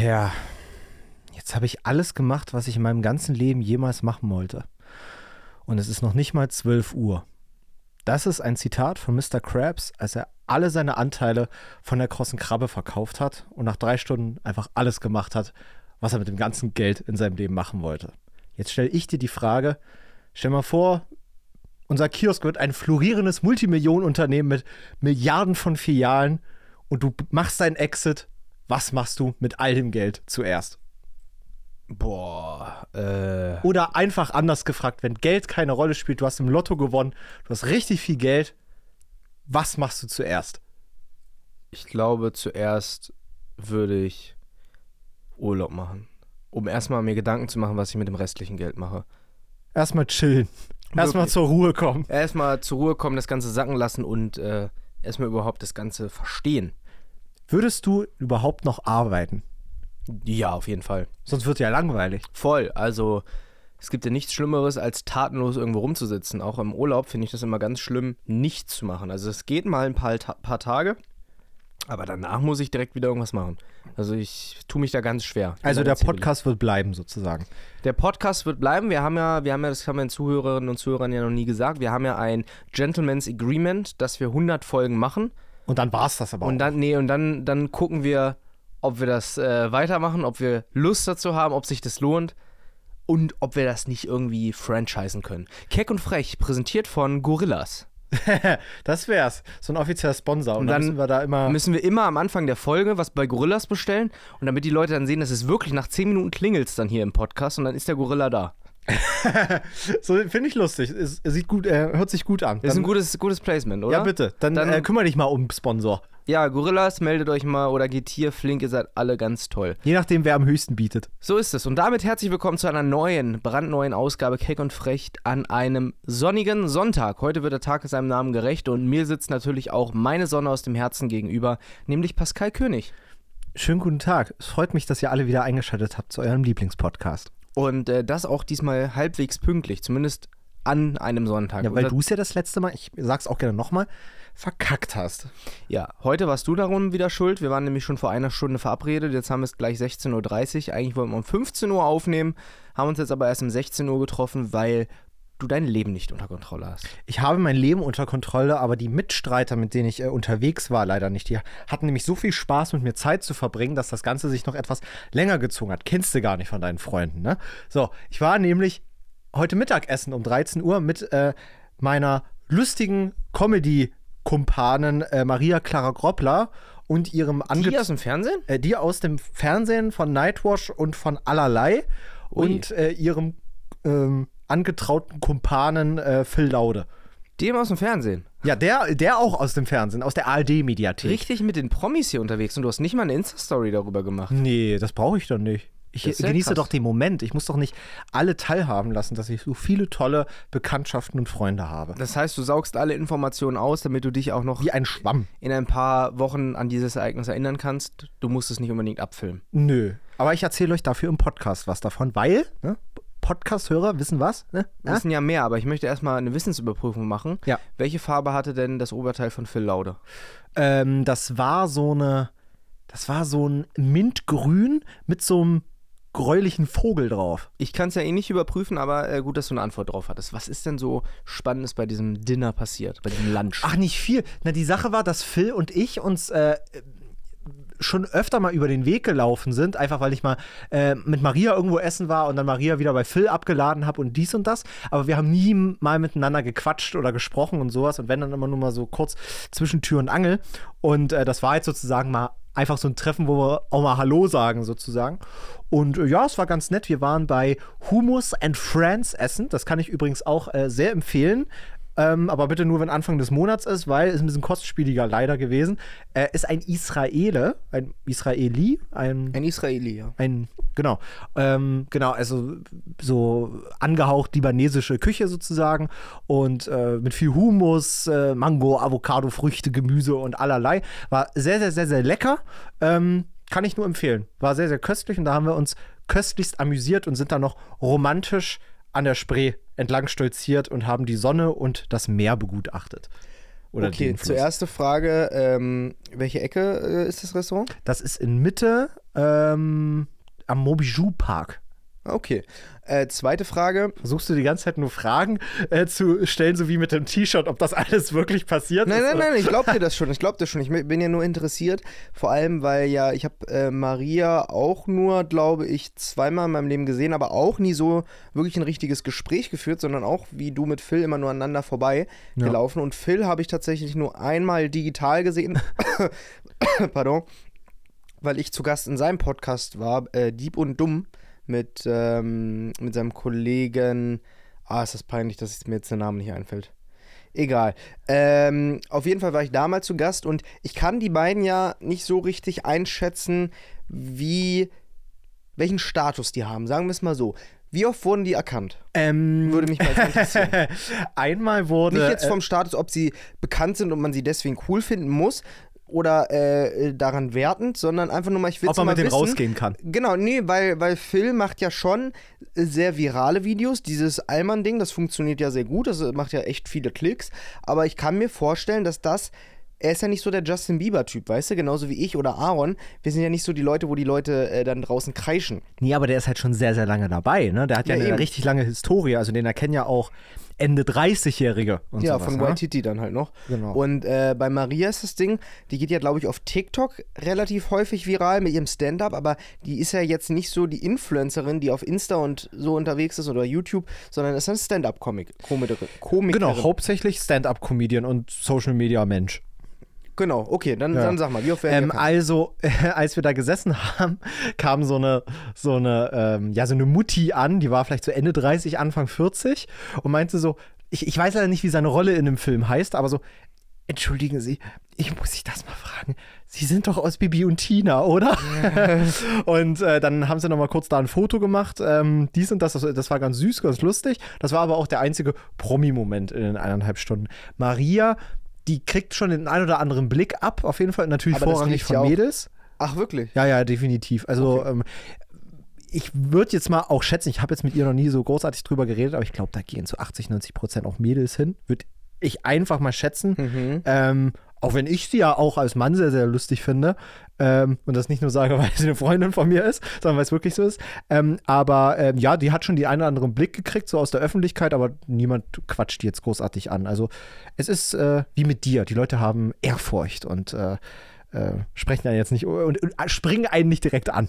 Ja, jetzt habe ich alles gemacht, was ich in meinem ganzen Leben jemals machen wollte. Und es ist noch nicht mal 12 Uhr. Das ist ein Zitat von Mr. Krabs, als er alle seine Anteile von der krossen Krabbe verkauft hat und nach drei Stunden einfach alles gemacht hat, was er mit dem ganzen Geld in seinem Leben machen wollte. Jetzt stelle ich dir die Frage, stell mal vor, unser Kiosk wird ein florierendes Multimillionenunternehmen mit Milliarden von Filialen und du machst deinen Exit. Was machst du mit all dem Geld zuerst? Boah, äh. Oder einfach anders gefragt, wenn Geld keine Rolle spielt, du hast im Lotto gewonnen, du hast richtig viel Geld, was machst du zuerst? Ich glaube, zuerst würde ich Urlaub machen. Um erstmal mir Gedanken zu machen, was ich mit dem restlichen Geld mache. Erstmal chillen. Erstmal zur Ruhe kommen. Erstmal zur Ruhe kommen, das Ganze sacken lassen und äh, erstmal überhaupt das Ganze verstehen. Würdest du überhaupt noch arbeiten? Ja, auf jeden Fall. Sonst wird ja langweilig. Voll. Also, es gibt ja nichts Schlimmeres, als tatenlos irgendwo rumzusitzen. Auch im Urlaub finde ich das immer ganz schlimm, nichts zu machen. Also, es geht mal ein paar, paar Tage, aber danach muss ich direkt wieder irgendwas machen. Also, ich tue mich da ganz schwer. Also der. Podcast wird bleiben sozusagen. Der Podcast wird bleiben. Wir haben ja, wir haben ja, das haben wir den Zuhörerinnen und Zuhörern ja noch nie gesagt. Wir haben ja ein Gentleman's Agreement, dass wir 100 Folgen machen. Und dann war es das aber Und auch. dann, nee, und dann, dann gucken wir, ob wir das äh, weitermachen, ob wir Lust dazu haben, ob sich das lohnt und ob wir das nicht irgendwie franchisen können. Keck und Frech, präsentiert von Gorillas. das wär's. So ein offizieller Sponsor. Und, Und dann dann müssen wir da immer. Müssen wir immer am Anfang der Folge was bei Gorillas bestellen und damit die Leute dann sehen, dass es wirklich nach 10 Minuten klingelt dann hier im Podcast und dann ist der Gorilla da. So finde ich lustig. Es, es sieht gut, äh, hört sich gut an. Das ist Dann- ein gutes, gutes Placement, oder? ja, bitte. Dann, Dann- äh, kümmere dich mal um Sponsor. Ja, Gorillas, meldet euch mal oder geht hier flink, ihr seid alle ganz toll. Je nachdem, wer am höchsten bietet. So ist es. Und damit herzlich willkommen zu einer neuen, brandneuen Ausgabe Keck und Frech an einem sonnigen Sonntag. Heute wird der Tag seinem Namen gerecht und mir sitzt natürlich auch meine Sonne aus dem Herzen gegenüber, nämlich Pascal König. Schönen guten Tag. Es freut mich, dass ihr alle wieder eingeschaltet habt zu eurem Lieblingspodcast. Und äh, das auch diesmal halbwegs pünktlich, zumindest an einem Sonntag. Ja, weil du es ja das letzte Mal, ich sag's auch gerne nochmal, verkackt hast. ja, heute warst du darum wieder schuld. Wir waren nämlich schon vor einer Stunde verabredet. Jetzt haben wir es gleich 16.30 Uhr. Eigentlich wollten wir um 15 Uhr aufnehmen, haben uns jetzt aber erst um 16 Uhr getroffen, weil du dein Leben nicht unter Kontrolle hast. Ich habe mein Leben unter Kontrolle, aber die Mitstreiter, mit denen ich äh, unterwegs war, leider nicht. Die hatten nämlich so viel Spaß, mit mir Zeit zu verbringen, dass das Ganze sich noch etwas länger gezogen hat. Kennst du gar nicht von deinen Freunden, ne? So, ich war nämlich heute Mittagessen um 13 Uhr mit äh, meiner lustigen Comedy-Kumpanin äh, Maria Clara Groppler und ihrem Die Ange aus dem Fernsehen? äh, die aus dem Fernsehen von Nightwash und von Allerlei Ui. und äh, ihrem ähm, angetrauten Kumpanen äh, Phil Laude. Dem aus dem Fernsehen. Ja, der, der auch aus dem Fernsehen, aus der ARD-Mediathek. Richtig mit den Promis hier unterwegs und du hast nicht mal eine Insta-Story darüber gemacht. Nee, das brauche ich doch nicht. Ich ja genieße krass. doch den Moment. Ich muss doch nicht alle teilhaben lassen, dass ich so viele tolle Bekanntschaften und Freunde habe. Das heißt, du saugst alle Informationen aus, damit du dich auch noch Wie ein Schwamm. in ein paar Wochen an dieses Ereignis erinnern kannst. Du musst es nicht unbedingt abfilmen. Nö. Aber ich erzähle euch dafür im Podcast was davon, weil, ne, Podcast-Hörer wissen was, ne? Wir wissen ja mehr, aber ich möchte erstmal eine Wissensüberprüfung machen. Ja. Welche Farbe hatte denn das Oberteil von Phil Laude? Ähm, das war so eine, das war so ein Mintgrün mit so einem gräulichen Vogel drauf. Ich kann es ja eh nicht überprüfen, aber äh, gut, dass du eine Antwort drauf hattest. Was ist denn so Spannendes bei diesem Dinner passiert, bei diesem Lunch? Ach, nicht viel. Na, die Sache war, dass Phil und ich uns äh, schon öfter mal über den Weg gelaufen sind, einfach weil ich mal äh, mit Maria irgendwo essen war und dann Maria wieder bei Phil abgeladen habe und dies und das. Aber wir haben nie mal miteinander gequatscht oder gesprochen und sowas und wenn dann immer nur mal so kurz zwischen Tür und Angel. Und äh, das war jetzt sozusagen mal einfach so ein Treffen, wo wir auch mal Hallo sagen sozusagen. Und äh, ja, es war ganz nett. Wir waren bei Humus and Friends essen. Das kann ich übrigens auch äh, sehr empfehlen. Ähm, aber bitte nur, wenn Anfang des Monats ist, weil es ein bisschen kostspieliger leider gewesen. Äh, ist ein Israele, ein Israeli, ein Ein Israeli, ja. ein, genau, ähm, genau, also so angehaucht libanesische Küche sozusagen und äh, mit viel Humus, äh, Mango, Avocado, Früchte, Gemüse und allerlei. War sehr, sehr, sehr, sehr lecker. Ähm, kann ich nur empfehlen. War sehr, sehr köstlich und da haben wir uns köstlichst amüsiert und sind dann noch romantisch an der Spree entlang stolziert und haben die Sonne und das Meer begutachtet. Oder okay, Fluss. zuerst Frage, ähm, welche Ecke äh, ist das Restaurant? Das ist in Mitte ähm, am Mobijou Park. Okay. Äh, zweite Frage. Versuchst du die ganze Zeit nur Fragen äh, zu stellen, so wie mit dem T-Shirt, ob das alles wirklich passiert Nein, ist? nein, oder? nein, ich glaube dir das schon. Ich glaube dir schon. Ich bin ja nur interessiert. Vor allem, weil ja, ich habe äh, Maria auch nur, glaube ich, zweimal in meinem Leben gesehen, aber auch nie so wirklich ein richtiges Gespräch geführt, sondern auch wie du mit Phil immer nur aneinander vorbei Ja. gelaufen. Und Phil habe ich tatsächlich nur einmal digital gesehen. Pardon. Weil ich zu Gast in seinem Podcast war, äh, Dieb und Dumm, mit, ähm, mit seinem Kollegen. Ah, ist das peinlich, dass mir jetzt der Name nicht einfällt. Egal. Ähm, auf jeden Fall war ich damals zu Gast und ich kann die beiden ja nicht so richtig einschätzen, wie welchen Status die haben. Sagen wir es mal so. Wie oft wurden die erkannt? Ähm, Würde mich mal interessieren. Einmal wurde. Nicht jetzt äh, vom Status, ob sie bekannt sind und man sie deswegen cool finden muss oder äh, daran wertend, sondern einfach nur mal, ich will ob man mal mit denen wissen, rausgehen kann. Genau, nee, weil, weil Phil macht ja schon äh, sehr virale Videos. Dieses Allmann-Ding, das funktioniert ja sehr gut, das äh, macht ja echt viele Klicks. Aber ich kann mir vorstellen, dass das. Er ist ja nicht so der Justin Bieber-Typ, weißt du? Genauso wie ich oder Aaron. Wir sind ja nicht so die Leute, wo die Leute äh, dann draußen kreischen. Nee, aber der ist halt schon sehr, sehr lange dabei. Ne? Der hat ja, Ja, eine eben. richtig lange Historie. Also den erkennen ja auch Ende 30-Jährige und ja, sowas. von ne? Waititi dann halt noch. Genau. Und äh, bei Maria ist das Ding, die geht ja, glaube ich, auf TikTok relativ häufig viral mit ihrem Stand-up, aber die ist ja jetzt nicht so die Influencerin, die auf Insta und so unterwegs ist oder YouTube, sondern ist eine Stand-up-Komikerin. Genau, hauptsächlich Stand-up-Comedian und Social-Media-Mensch. Genau, okay, dann, Ja. dann sag mal, wie oft werden Ähm, also, als wir da gesessen haben, kam so eine, so eine, ähm, ja, so eine Mutti an, die war vielleicht so Ende 30, Anfang 40 und meinte so, ich, ich weiß leider nicht, wie seine Rolle in dem Film heißt, aber so, entschuldigen Sie, ich muss Sie das mal fragen. Sie sind doch aus Bibi und Tina, oder? und äh, dann haben sie noch mal kurz da ein Foto gemacht. Ähm, dies und das, das, das war ganz süß, ganz lustig. Das war aber auch der einzige Promi-Moment in den eineinhalb Stunden. Maria, die kriegt schon den ein oder anderen Blick ab, auf jeden Fall natürlich Aber vorrangig von ja Mädels. Ach, wirklich? Ja, ja, definitiv. Also ähm, ich würde jetzt mal auch schätzen, ich habe jetzt mit ihr noch nie so großartig drüber geredet, aber ich glaube, da gehen zu 80, 90 Prozent auch Mädels hin. Würde ich einfach mal schätzen. Mhm. Ähm, auch wenn ich sie ja auch als Mann sehr, sehr lustig finde. Ähm, und das nicht nur sage, weil sie eine Freundin von mir ist, sondern weil es wirklich so ist. Ähm, aber ähm, ja, die hat schon die einen oder anderen Blick gekriegt, so aus der Öffentlichkeit, aber niemand quatscht die jetzt großartig an. Also es ist äh, wie mit dir. Die Leute haben Ehrfurcht und äh, äh, sprechen ja jetzt nicht und, und springen einen nicht direkt an.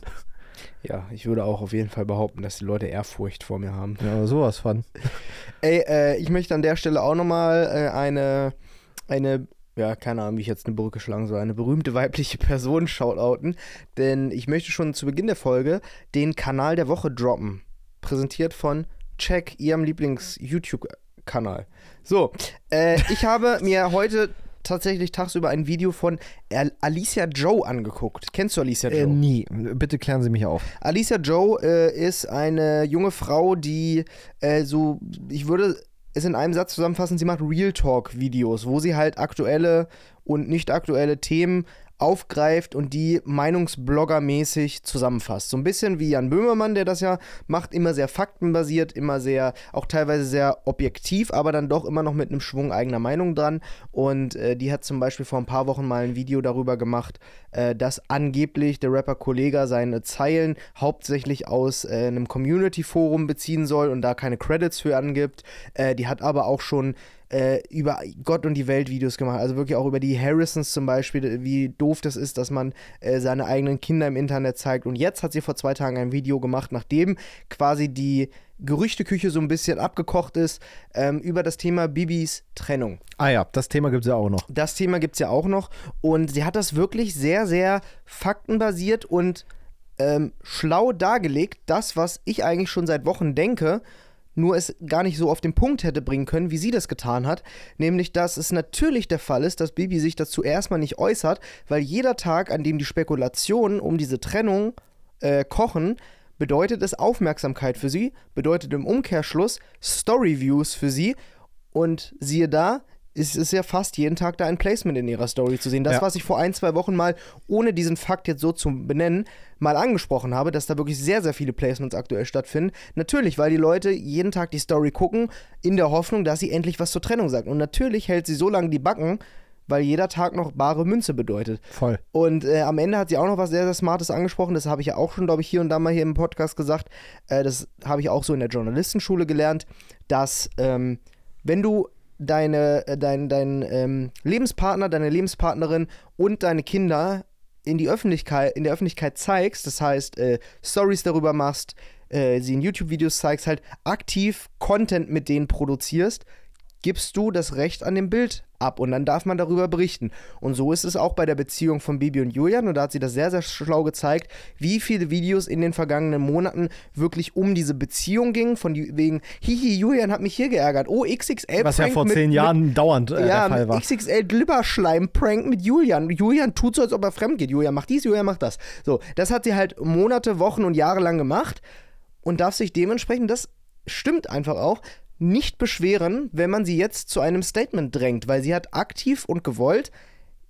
Ja, ich würde auch auf jeden Fall behaupten, dass die Leute Ehrfurcht vor mir haben. Ja, sowas von. Ey, äh, ich möchte an der Stelle auch nochmal äh, eine, eine, ja, keine Ahnung, wie ich jetzt eine Brücke schlagen soll, eine berühmte weibliche Person shoutouten, denn ich möchte schon zu Beginn der Folge den Kanal der Woche droppen. Präsentiert von Check, ihrem Lieblings-YouTube-Kanal. So, äh, ich habe mir heute tatsächlich tagsüber ein Video von Al- Alicia Joe angeguckt. Kennst du Alicia Joe? Äh, nie. Bitte klären Sie mich auf. Alicia Joe äh, ist eine junge Frau, die äh, so, ich würde es in einem Satz zusammenfassen, sie macht Real Talk-Videos, wo sie halt aktuelle und nicht aktuelle Themen aufgreift und die Meinungsblogger-mäßig zusammenfasst. So ein bisschen wie Jan Böhmermann, der das ja macht, immer sehr faktenbasiert, immer sehr, auch teilweise sehr objektiv, aber dann doch immer noch mit einem Schwung eigener Meinung dran. Und äh, die hat zum Beispiel vor ein paar Wochen mal ein Video darüber gemacht, äh, dass angeblich der Rapper Kollega seine Zeilen hauptsächlich aus äh, einem Community-Forum beziehen soll und da keine Credits für angibt. Äh, die hat aber auch schon äh, über Gott und die Welt Videos gemacht. Also wirklich auch über die Harrisons zum Beispiel, wie doof das ist, dass man äh, seine eigenen Kinder im Internet zeigt. Und jetzt hat sie vor zwei Tagen ein Video gemacht, nachdem quasi die Gerüchteküche so ein bisschen abgekocht ist, ähm, über das Thema Bibis Trennung. Ah ja, das Thema gibt es ja auch noch. Das Thema gibt es ja auch noch. Und sie hat das wirklich sehr, sehr faktenbasiert und ähm, schlau dargelegt. Das, was ich eigentlich schon seit Wochen denke, nur es gar nicht so auf den Punkt hätte bringen können, wie sie das getan hat. Nämlich, dass es natürlich der Fall ist, dass Bibi sich dazu erstmal nicht äußert, weil jeder Tag, an dem die Spekulationen um diese Trennung äh, kochen, bedeutet es Aufmerksamkeit für sie, bedeutet im Umkehrschluss Storyviews für sie. Und siehe da, ist es ja fast jeden Tag da ein Placement in ihrer Story zu sehen. Das, Ja. was ich vor ein, zwei Wochen mal, ohne diesen Fakt jetzt so zu benennen, mal angesprochen habe, dass da wirklich sehr, sehr viele Placements aktuell stattfinden. Natürlich, weil die Leute jeden Tag die Story gucken, in der Hoffnung, dass sie endlich was zur Trennung sagt. Und natürlich hält sie so lange die Backen, weil jeder Tag noch bare Münze bedeutet. Voll. Und äh, am Ende hat sie auch noch was sehr, sehr Smartes angesprochen. Das habe ich ja auch schon, glaube ich, hier und da mal hier im Podcast gesagt. Äh, das habe ich auch so in der Journalistenschule gelernt, dass ähm, wenn du deine, äh, dein, dein ähm, Lebenspartner, deine Lebenspartnerin und deine Kinder in die Öffentlichkeit, in der Öffentlichkeit zeigst, das heißt, äh, Stories darüber machst, äh, sie in YouTube-Videos zeigst, halt aktiv Content mit denen produzierst, gibst du das Recht an dem Bild ab und dann darf man darüber berichten. Und so ist es auch bei der Beziehung von Bibi und Julian und da hat sie das sehr, sehr schlau gezeigt, wie viele Videos in den vergangenen Monaten wirklich um diese Beziehung gingen, von die, wegen, hihi, Julian hat mich hier geärgert, oh, XXL Was ja vor mit, zehn mit, Jahren dauernd äh, ja, der Fall war. XXL Glibberschleim-Prank mit Julian. Julian tut so, als ob er fremd geht. Julian macht dies, Julian macht das. So, das hat sie halt Monate, Wochen und Jahre lang gemacht und darf sich dementsprechend, das stimmt einfach auch, nicht beschweren, wenn man sie jetzt zu einem Statement drängt, weil sie hat aktiv und gewollt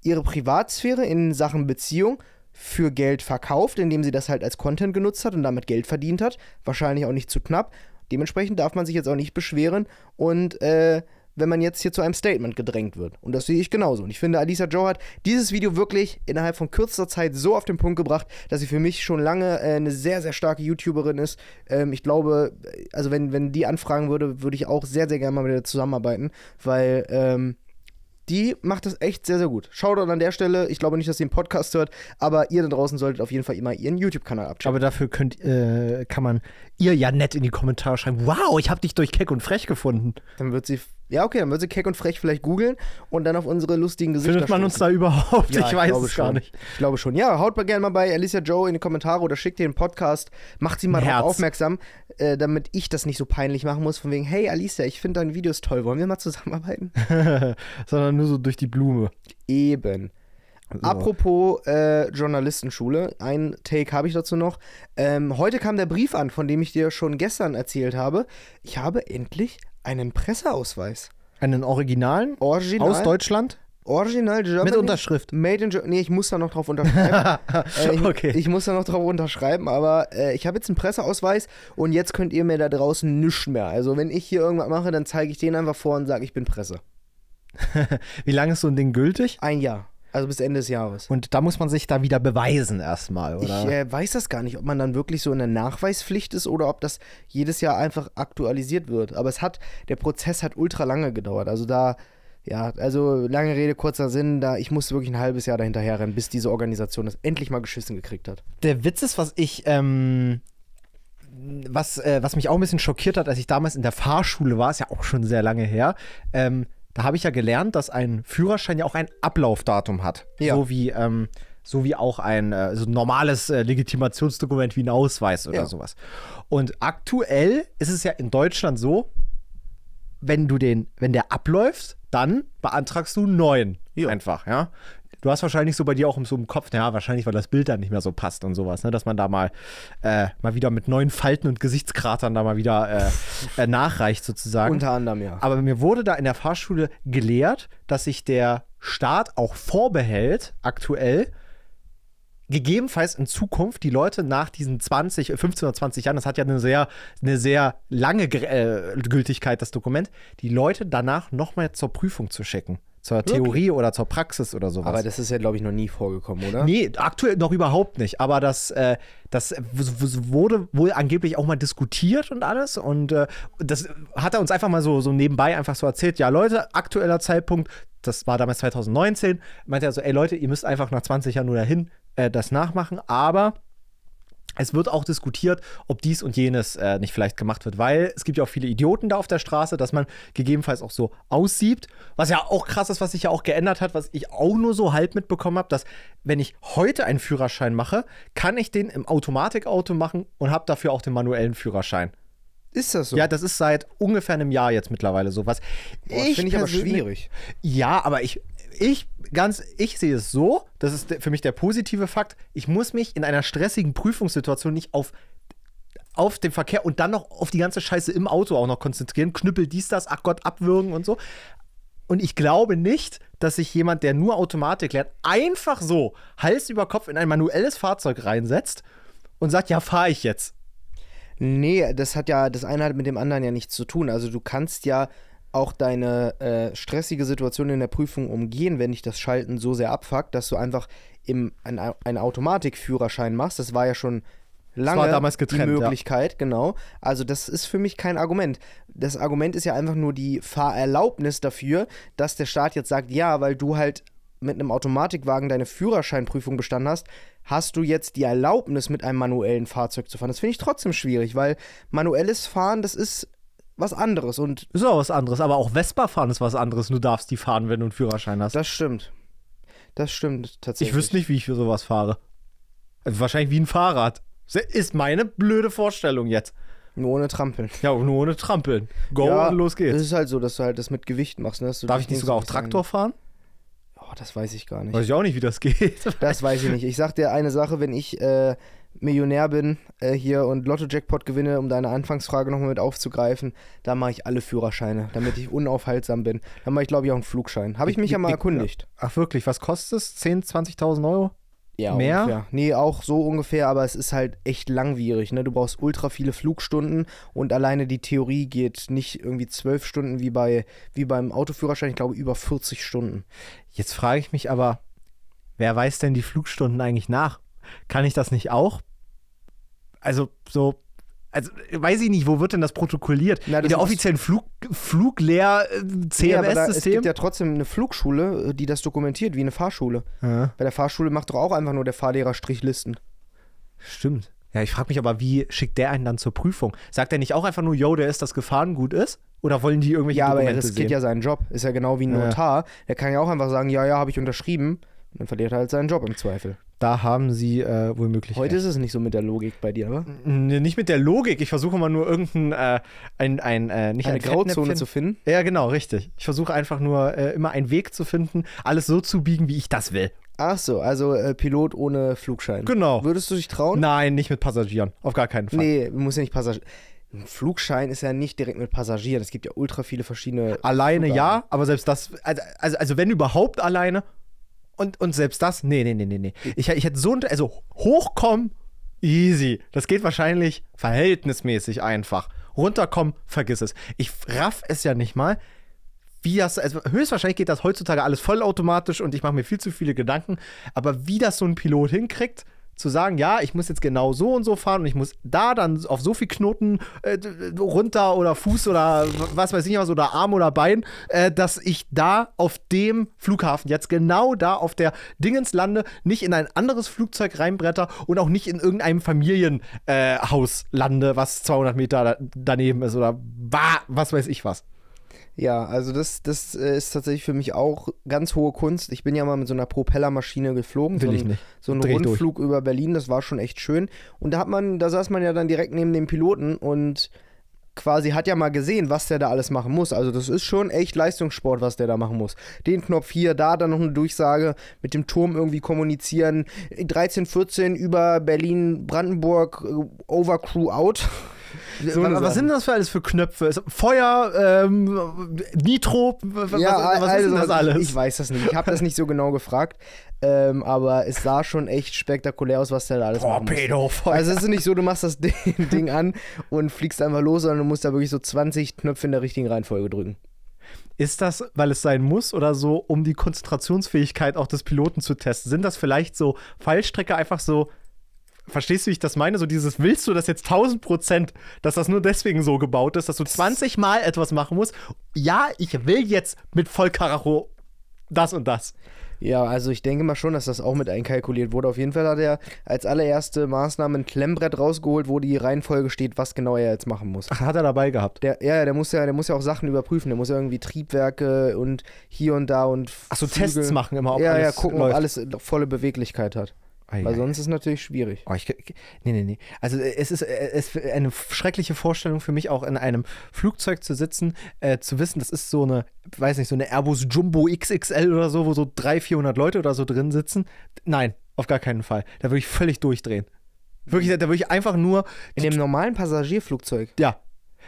ihre Privatsphäre in Sachen Beziehung für Geld verkauft, indem sie das halt als Content genutzt hat und damit Geld verdient hat. Wahrscheinlich auch nicht zu knapp. Dementsprechend darf man sich jetzt auch nicht beschweren und äh, wenn man jetzt hier zu einem Statement gedrängt wird. Und das sehe ich genauso. Und ich finde, Alisa Joe hat dieses Video wirklich innerhalb von kürzester Zeit so auf den Punkt gebracht, dass sie für mich schon lange äh, eine sehr, sehr starke YouTuberin ist. Ähm, ich glaube, also wenn, wenn die anfragen würde, würde ich auch sehr, sehr gerne mal mit ihr zusammenarbeiten, weil ähm, die macht das echt sehr, sehr gut. Shoutout an der Stelle. Ich glaube nicht, dass sie einen Podcast hört, aber ihr da draußen solltet auf jeden Fall immer ihren YouTube-Kanal abchecken. Aber dafür könnt, äh, kann man ihr ja nett in die Kommentare schreiben, wow, ich habe dich durch keck und frech gefunden. Dann wird sie, ja okay, dann wird sie keck und frech vielleicht googeln und dann auf unsere lustigen Gesichter Findet man uns da überhaupt? Ja, ich weiß glaube es gar schon. nicht. Ich glaube schon. Ja, haut mal gerne mal bei Alicia Joe in die Kommentare oder schickt ihr den Podcast. Macht sie mal darauf Herz. aufmerksam, äh, damit ich das nicht so peinlich machen muss. Von wegen, hey Alicia, ich finde deine Videos toll. Wollen wir mal zusammenarbeiten? Sondern nur so durch die Blume. Eben. Apropos äh, Journalistenschule, ein Take habe ich dazu noch. Ähm, heute kam der Brief an, von dem ich dir schon gestern erzählt habe. Ich habe endlich einen Presseausweis. Einen Originalen Original. aus Deutschland Original Germany. mit Unterschrift. Made in Germany. Nee, ich muss da noch drauf unterschreiben. äh, ich, Okay. ich muss da noch drauf unterschreiben, aber äh, ich habe jetzt einen Presseausweis und jetzt könnt ihr mir da draußen nichts mehr. Also, wenn ich hier irgendwas mache, dann zeige ich den einfach vor und sage, ich bin Presse. Wie lange ist so ein Ding gültig? Ein Jahr. Also bis Ende des Jahres. Und da muss man sich da wieder beweisen erstmal, oder? Ich äh, weiß das gar nicht, ob man dann wirklich so in der Nachweispflicht ist oder ob das jedes Jahr einfach aktualisiert wird. Aber es hat, der Prozess hat ultra lange gedauert. Also da, ja, also lange Rede, kurzer Sinn, da, ich musste wirklich ein halbes Jahr dahinterher rennen, bis diese Organisation das endlich mal geschissen gekriegt hat. Der Witz ist, was ich, ähm, was, äh, was mich auch ein bisschen schockiert hat, als ich damals in der Fahrschule war, ist ja auch schon sehr lange her, ähm, da habe ich ja gelernt, dass ein Führerschein ja auch ein Ablaufdatum hat. Ja. So wie, ähm, so wie auch ein äh, so ein normales äh, Legitimationsdokument wie ein Ausweis oder Ja. sowas. Und aktuell ist es ja in Deutschland so, wenn du den, wenn der abläuft, dann beantragst du einen neuen. Ja. Einfach, ja. Du hast wahrscheinlich so bei dir auch so im Kopf, ja, wahrscheinlich, weil das Bild dann nicht mehr so passt und sowas, ne, dass man da mal, äh, mal wieder mit neuen Falten und Gesichtskratern da mal wieder äh, äh, nachreicht sozusagen. Unter anderem, ja. Aber mir wurde da in der Fahrschule gelehrt, dass sich der Staat auch vorbehält, aktuell, gegebenenfalls in Zukunft die Leute nach diesen 20, 15 oder 20 Jahren, das hat ja eine sehr, eine sehr lange Ge- äh, Gültigkeit, das Dokument, die Leute danach nochmal zur Prüfung zu schicken. Zur Theorie oder zur Praxis oder sowas. Aber das ist ja, glaube ich, noch nie vorgekommen, oder? Nee, aktuell noch überhaupt nicht. Aber das, äh, das wurde wohl angeblich auch mal diskutiert und alles. Und äh, das hat er uns einfach mal so, so nebenbei einfach so erzählt. Ja, Leute, aktueller Zeitpunkt, das war damals 2019, meinte er so, ey Leute, ihr müsst einfach nach 20 Jahren nur dahin äh, das nachmachen. Aber es wird auch diskutiert, ob dies und jenes äh, nicht vielleicht gemacht wird, weil es gibt ja auch viele Idioten da auf der Straße, dass man gegebenenfalls auch so aussieht. Was ja auch krass ist, was sich ja auch geändert hat, was ich auch nur so halb mitbekommen habe, dass wenn ich heute einen Führerschein mache, kann ich den im Automatikauto machen und habe dafür auch den manuellen Führerschein. Ist das so? Ja, das ist seit ungefähr einem Jahr jetzt mittlerweile so. Was Boah, das finde ich aber schwierig. ja, aber ich, ich ganz, ich sehe es so, das ist für mich der positive Fakt, ich muss mich in einer stressigen Prüfungssituation nicht auf, auf den Verkehr und dann noch auf die ganze Scheiße im Auto auch noch konzentrieren, knüppel dies, das, ach Gott, abwürgen und so. Und ich glaube nicht, dass sich jemand, der nur Automatik lernt, einfach so Hals über Kopf in ein manuelles Fahrzeug reinsetzt und sagt, ja, fahre ich jetzt. Nee, das hat ja, das eine hat mit dem anderen ja nichts zu tun. Also du kannst ja auch deine äh, stressige Situation in der Prüfung umgehen, wenn dich das Schalten so sehr abfuckt, dass du einfach im, ein, einen Automatikführerschein machst. Das war ja schon lange damals getrennt, die ja. Möglichkeit, genau. Also das ist für mich kein Argument. Das Argument ist ja einfach nur die Fahrerlaubnis dafür, dass der Staat jetzt sagt, ja, weil du halt mit einem Automatikwagen deine Führerscheinprüfung bestanden hast, hast du jetzt die Erlaubnis, mit einem manuellen Fahrzeug zu fahren. Das finde ich trotzdem schwierig, weil manuelles Fahren, das ist was anderes und Ist auch was anderes, aber auch Vespa fahren ist was anderes. Du darfst die fahren, wenn du einen Führerschein hast. das stimmt. Das stimmt tatsächlich. Ich wüsste nicht, wie ich für sowas fahre. Also wahrscheinlich wie ein Fahrrad. Ist meine blöde Vorstellung jetzt. Nur ohne Trampeln. Ja, nur ohne Trampeln. Go ja, und los geht's. Es ist halt so, dass du halt das mit Gewicht machst. Ne? Darf ich nicht sogar auch Traktor fahren? Oh, das weiß ich gar nicht. Weiß ich auch nicht, wie das geht. Das weiß ich nicht. Ich sag dir eine Sache, wenn ich äh, Millionär bin äh, hier und Lotto-Jackpot gewinne, um deine Anfangsfrage nochmal mit aufzugreifen, dann mache ich alle Führerscheine, damit ich unaufhaltsam bin. Dann mache ich, glaube ich, auch einen Flugschein. Habe ich mich ja mal Ich- erkundigt. Ach wirklich, was kostet es? 10.000, 20.000 Euro? Ja, Mehr? ungefähr. Nee, auch so ungefähr, aber es ist halt echt langwierig. Ne? Du brauchst ultra viele Flugstunden und alleine die Theorie geht nicht irgendwie zwölf Stunden wie, bei, wie beim Autoführerschein, ich glaube über 40 Stunden. Jetzt frage ich mich aber, wer weiß denn die Flugstunden eigentlich nach? Kann ich das nicht auch? Also so, also weiß ich nicht, wo wird denn das protokolliert? Na, das In der offiziellen Flug, Fluglehr-CMS-System? Aber da, es gibt ja trotzdem eine Flugschule, äh, die das dokumentiert, wie eine Fahrschule. Ja, Bei der Fahrschule macht doch auch einfach nur der Fahrlehrer Strichlisten. stimmt. Ja, ich frage mich aber, wie schickt der einen dann zur Prüfung? Sagt er nicht auch einfach nur, yo, der ist das gefahren, gut ist? Oder wollen die irgendwelche Ja, aber er Dokumente riskiert sehen? ja seinen Job. Ist ja genau wie ein Ja. Notar. Der kann ja auch einfach sagen, ja, ja, habe ich unterschrieben. Und dann verliert er halt seinen Job im Zweifel. Da haben sie äh, wohl möglich. Heute ist es nicht so mit der Logik bei dir, oder? Nee, nicht mit der Logik. Ich versuche mal nur irgendein, äh, ein, ein, äh, nicht Eine ein Grauzone zu finden. Ja, genau, richtig. Ich versuche einfach nur äh, immer einen Weg zu finden, alles so zu biegen, wie ich das will. Ach so, also äh, Pilot ohne Flugschein. Genau. Würdest du dich trauen? Nein, nicht mit Passagieren. Auf gar keinen Fall. Nee, muss ja nicht Passagier. Ein Flugschein ist ja nicht direkt mit Passagieren. Es gibt ja ultra viele verschiedene. Alleine Flughafen. ja, aber selbst das, also, also, also wenn überhaupt alleine und, und selbst das, nee, nee, nee, nee, nee. Ich, ich hätte so, ein- also hochkommen, easy. Das geht wahrscheinlich verhältnismäßig einfach. Runterkommen, vergiss es. Ich raff es ja nicht mal, wie das, also höchstwahrscheinlich geht das heutzutage alles vollautomatisch und ich mache mir viel zu viele Gedanken, aber wie das so ein Pilot hinkriegt, zu sagen, ja, ich muss jetzt genau so und so fahren und ich muss da dann auf so viel Knoten äh, runter oder Fuß oder was weiß ich was oder Arm oder Bein, äh, dass ich da auf dem Flughafen jetzt genau da auf der Dingens lande, nicht in ein anderes Flugzeug reinbretter und auch nicht in irgendeinem Familienhaus äh, lande, was 200 Meter da, daneben ist oder wa- was weiß ich was. Ja, also das, das äh, ist tatsächlich für mich auch ganz hohe Kunst. Ich bin ja mal mit so einer Propellermaschine geflogen. Will so ich ein, nicht. So ein Dreh ich durch. Rundflug über Berlin, das war schon echt schön. Und da hat man, da saß man ja dann direkt neben dem Piloten und quasi hat ja mal gesehen, was der da alles machen muss. Also das ist schon echt Leistungssport, was der da machen muss. Den Knopf hier, da dann noch eine Durchsage, mit dem Turm irgendwie kommunizieren. 13, 14 über Berlin, Brandenburg, äh, Overcrew out. So, was, was sind das für alles für Knöpfe? Ist Feuer, ähm, Nitro, was, was, was ist denn das also alles? Ich, weiß das nicht. Ich habe das nicht so genau gefragt. Ähm, aber es sah schon echt spektakulär aus, was der da alles. Torpedofeuer. Also es ist nicht so, du machst das Ding, Ding an und fliegst einfach los, sondern du musst da wirklich so 20 Knöpfe in der richtigen Reihenfolge drücken. Ist das, weil es sein muss oder so, um die Konzentrationsfähigkeit auch des Piloten zu testen? Sind das vielleicht so Fallstrecke einfach so, verstehst du, wie ich das meine? So dieses, willst du das jetzt 1000 Prozent, dass das nur deswegen so gebaut ist, dass du 20 Mal etwas machen musst? Ja, ich will jetzt mit Vollkaracho das und das. Ja, also ich denke mal schon, dass das auch mit einkalkuliert wurde. Auf jeden Fall hat er als allererste Maßnahme ein Klemmbrett rausgeholt, wo die Reihenfolge steht, was genau er jetzt machen muss. Ach, hat er dabei gehabt. Der, ja, der muss ja, der muss ja auch Sachen überprüfen. Der muss ja irgendwie Triebwerke und hier und da und Ach so, Flügel- Tests machen immer, ob ja, alles ja, gucken, läuft. ob alles volle Beweglichkeit hat. Ei, Weil ei. sonst ist es natürlich schwierig. Oh, ich, nee, nee, nee. Also äh, es ist, äh, es ist eine schreckliche Vorstellung für mich, auch in einem Flugzeug zu sitzen, äh, zu wissen, das ist so eine, weiß nicht, so eine Airbus Jumbo XXL oder so, wo so 300, 400 Leute oder so drin sitzen. Nein, auf gar keinen Fall. Da würde ich völlig durchdrehen. Wirklich, da würde ich einfach nur, In dem normalen Passagierflugzeug. ja.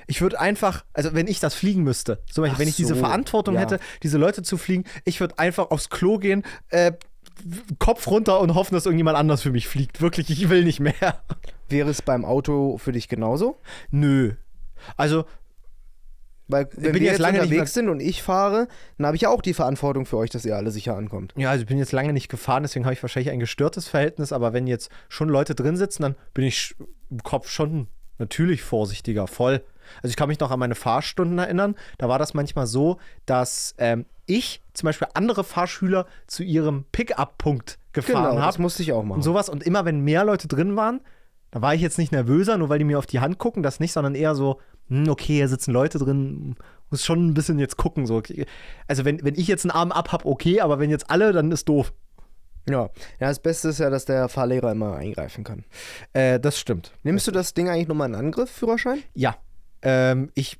Ich würde einfach, also wenn ich das fliegen müsste, zum Beispiel, Ach wenn ich diese so, Verantwortung ja. hätte, diese Leute zu fliegen, ich würde einfach aufs Klo gehen, äh, Kopf runter und hoffen, dass irgendjemand anders für mich fliegt. Wirklich, ich will nicht mehr. Wäre es beim Auto für dich genauso? Nö. Also, Weil wenn wir jetzt jetzt lange nicht unterwegs sind und ich fahre, dann habe ich ja auch die Verantwortung für euch, dass ihr alle sicher ankommt. ja, also ich bin jetzt lange nicht gefahren, deswegen habe ich wahrscheinlich ein gestörtes Verhältnis, aber wenn jetzt schon Leute drin sitzen, dann bin ich im Kopf schon natürlich vorsichtiger, voll. Also ich kann mich noch an meine Fahrstunden erinnern. Da war das manchmal so, dass ähm, ich zum Beispiel andere Fahrschüler zu ihrem Pickup-Punkt gefahren Genau, das habe musste ich auch machen. und sowas. Und immer wenn mehr Leute drin waren, da war ich jetzt nicht nervöser, nur weil die mir auf die Hand gucken, das nicht, sondern eher so, hm, okay, hier sitzen Leute drin, muss schon ein bisschen jetzt gucken. So. Also wenn, wenn ich jetzt einen Arm ab habe, okay, aber wenn jetzt alle, dann ist doof. Ja. ja, das Beste ist ja, dass der Fahrlehrer immer eingreifen kann. Äh, das stimmt. Nimmst du das Ding eigentlich nochmal in Angriff, Führerschein? Ja. Ähm, ich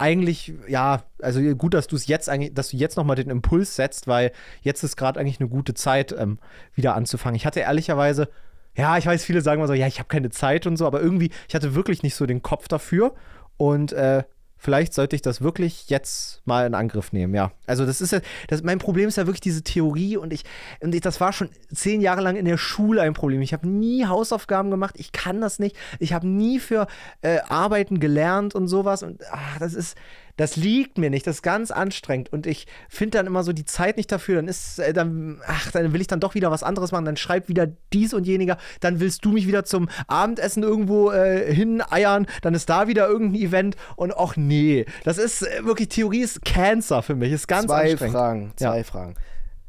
eigentlich, ja, also gut, dass du es jetzt eigentlich, dass du jetzt nochmal den Impuls setzt, weil jetzt ist gerade eigentlich eine gute Zeit, ähm, wieder anzufangen. Ich hatte ehrlicherweise, ja, ich weiß, viele sagen mal so, ja, ich habe keine Zeit und so, aber irgendwie, ich hatte wirklich nicht so den Kopf dafür. Und äh, vielleicht sollte ich das wirklich jetzt mal in Angriff nehmen, ja. Also das ist ja, das, mein Problem ist ja wirklich diese Theorie und ich, und ich, das war schon zehn Jahre lang in der Schule ein Problem. Ich habe nie Hausaufgaben gemacht, ich kann das nicht, ich habe nie für äh, Arbeiten gelernt und sowas und ach, das ist, das liegt mir nicht, das ist ganz anstrengend und ich finde dann immer so die Zeit nicht dafür, dann ist, äh, dann, ach, dann will ich dann doch wieder was anderes machen, dann schreib wieder dies und jeniger, dann willst du mich wieder zum Abendessen irgendwo äh, hineiern, dann ist da wieder irgendein Event und ach nee, das ist äh, wirklich, Theorie ist Cancer für mich, ist ganz zwei anstrengend. Fragen. Zwei Ja. Fragen.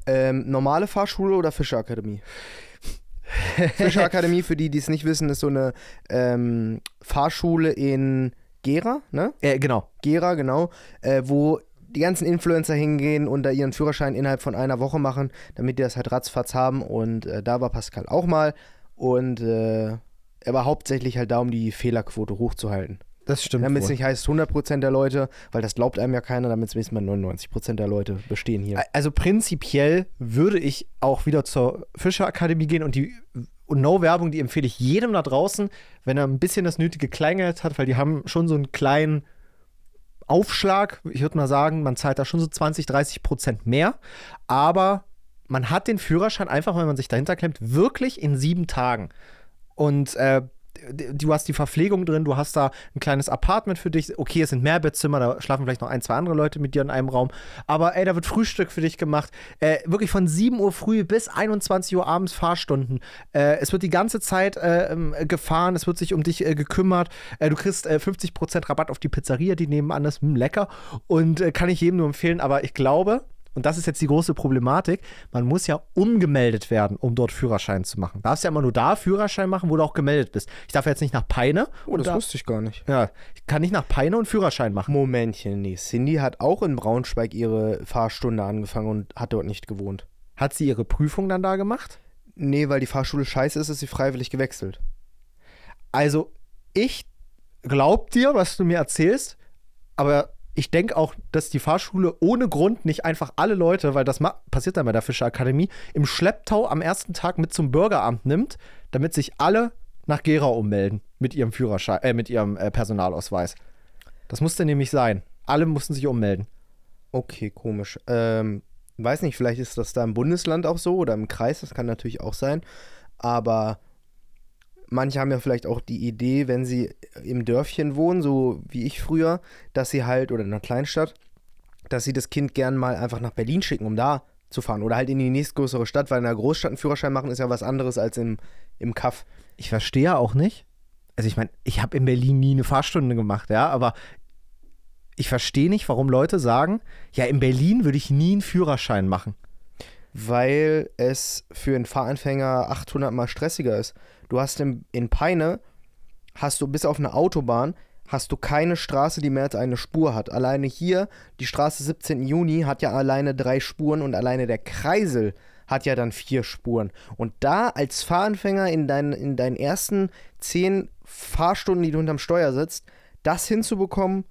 Ähm, normale Fahrschule oder Fischerakademie? Fischerakademie, für die, die es nicht wissen, ist so eine ähm, Fahrschule in Gera, ne? Äh, genau. Gera, genau, äh, wo die ganzen Influencer hingehen und da ihren Führerschein innerhalb von einer Woche machen, damit die das halt ratzfatz haben. Und äh, da war Pascal auch mal. Und äh, er war hauptsächlich halt da, um die Fehlerquote hochzuhalten. Das stimmt. Damit es nicht heißt 100% der Leute, weil das glaubt einem ja keiner, damit es wenigstens mal 99% der Leute bestehen hier. Also prinzipiell würde ich auch wieder zur Fischerakademie gehen und die und No-Werbung, die empfehle ich jedem da draußen, wenn er ein bisschen das nötige Kleingeld hat, weil die haben schon so einen kleinen Aufschlag. Ich würde mal sagen, man zahlt da schon so 20, 30 Prozent mehr. Aber man hat den Führerschein einfach, wenn man sich dahinter klemmt, wirklich in sieben Tagen. Und äh, du hast die Verpflegung drin, du hast da ein kleines Apartment für dich. Okay, es sind Mehrbettzimmer, da schlafen vielleicht noch ein, zwei andere Leute mit dir in einem Raum. Aber ey, da wird Frühstück für dich gemacht. Äh, wirklich von 7 Uhr früh bis 21 Uhr abends Fahrstunden. Äh, es wird die ganze Zeit äh, ähm, gefahren, es wird sich um dich äh, gekümmert. Äh, du kriegst äh, 50% Rabatt auf die Pizzeria, die nebenan ist. Hm, lecker. Und äh, kann ich jedem nur empfehlen, aber ich glaube, und das ist jetzt die große Problematik, man muss ja umgemeldet werden, um dort Führerschein zu machen. Du darfst ja immer nur da Führerschein machen, wo du auch gemeldet bist. Ich darf jetzt nicht nach Peine. oh, das da, wusste ich gar nicht. ja, ich kann nicht nach Peine und Führerschein machen. Momentchen, nee. Cindy hat auch in Braunschweig ihre Fahrstunde angefangen und hat dort nicht gewohnt. Hat sie ihre Prüfung dann da gemacht? Nee, weil die Fahrschule scheiße ist, ist sie freiwillig gewechselt. Also, ich glaub dir, was du mir erzählst, aber ich denke auch, dass die Fahrschule ohne Grund nicht einfach alle Leute, weil das passiert dann bei der Fischerakademie, im Schlepptau am ersten Tag mit zum Bürgeramt nimmt, damit sich alle nach Gera ummelden mit ihrem Führerschein, äh, mit ihrem äh, Personalausweis. Das musste nämlich sein. Alle mussten sich ummelden. Okay, komisch. Ähm, weiß nicht, vielleicht ist das da im Bundesland auch so oder im Kreis, das kann natürlich auch sein. Aber manche haben ja vielleicht auch die Idee, wenn sie im Dörfchen wohnen, so wie ich früher, dass sie halt, oder in einer Kleinstadt, dass sie das Kind gern mal einfach nach Berlin schicken, um da zu fahren. Oder halt in die nächstgrößere Stadt, weil in einer Großstadt einen Führerschein machen ist ja was anderes als im, im Kaff. Ich verstehe auch nicht. Also ich meine, ich habe in Berlin nie eine Fahrstunde gemacht, ja, aber ich verstehe nicht, warum Leute sagen, ja, in Berlin würde ich nie einen Führerschein machen. Weil es für einen Fahranfänger 800 mal stressiger ist. Du hast in, in Peine, hast du bis auf eine Autobahn, hast du keine Straße, die mehr als eine Spur hat. Alleine hier, die Straße 17. Juni hat ja alleine drei Spuren und alleine der Kreisel hat ja dann vier Spuren. Und da als Fahranfänger in, dein, in deinen ersten zehn Fahrstunden, die du hinterm Steuer sitzt, das hinzubekommen,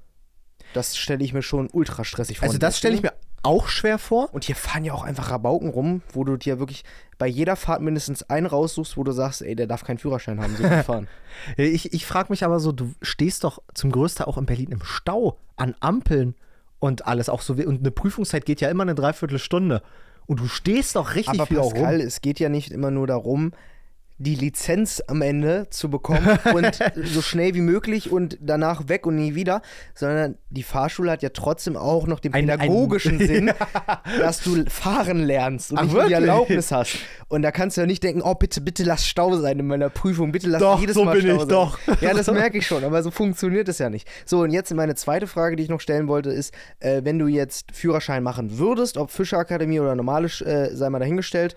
das stelle ich mir schon ultra stressig vor. Also das stelle ich mir auch schwer vor. Und hier fahren ja auch einfach Rabauken rum, wo du dir wirklich bei jeder Fahrt mindestens einen raussuchst, wo du sagst, ey, der darf keinen Führerschein haben, so gut fahren. Ich, ich frage mich aber so, du stehst doch zum größten auch in Berlin im Stau, an Ampeln und alles auch so. Und eine Prüfungszeit geht ja immer eine Dreiviertelstunde. Und du stehst doch richtig Aber viel auch rum. Pascal, es geht ja nicht immer nur darum, die Lizenz am Ende zu bekommen und so schnell wie möglich und danach weg und nie wieder, sondern die Fahrschule hat ja trotzdem auch noch den Ein- ein- pädagogischen Sinn, dass du fahren lernst und Ach, nicht die? Erlaubnis hast. Und da kannst du ja nicht denken, oh bitte, bitte lass Stau sein in meiner Prüfung, bitte lass Doch, jedes so Mal bin Stau ich, sein. doch. Ja, das merke ich schon, aber so funktioniert es ja nicht. So, und jetzt meine zweite Frage, die ich noch stellen wollte, ist, äh, wenn du jetzt Führerschein machen würdest, ob Fischerakademie oder normale, äh, sei mal dahingestellt,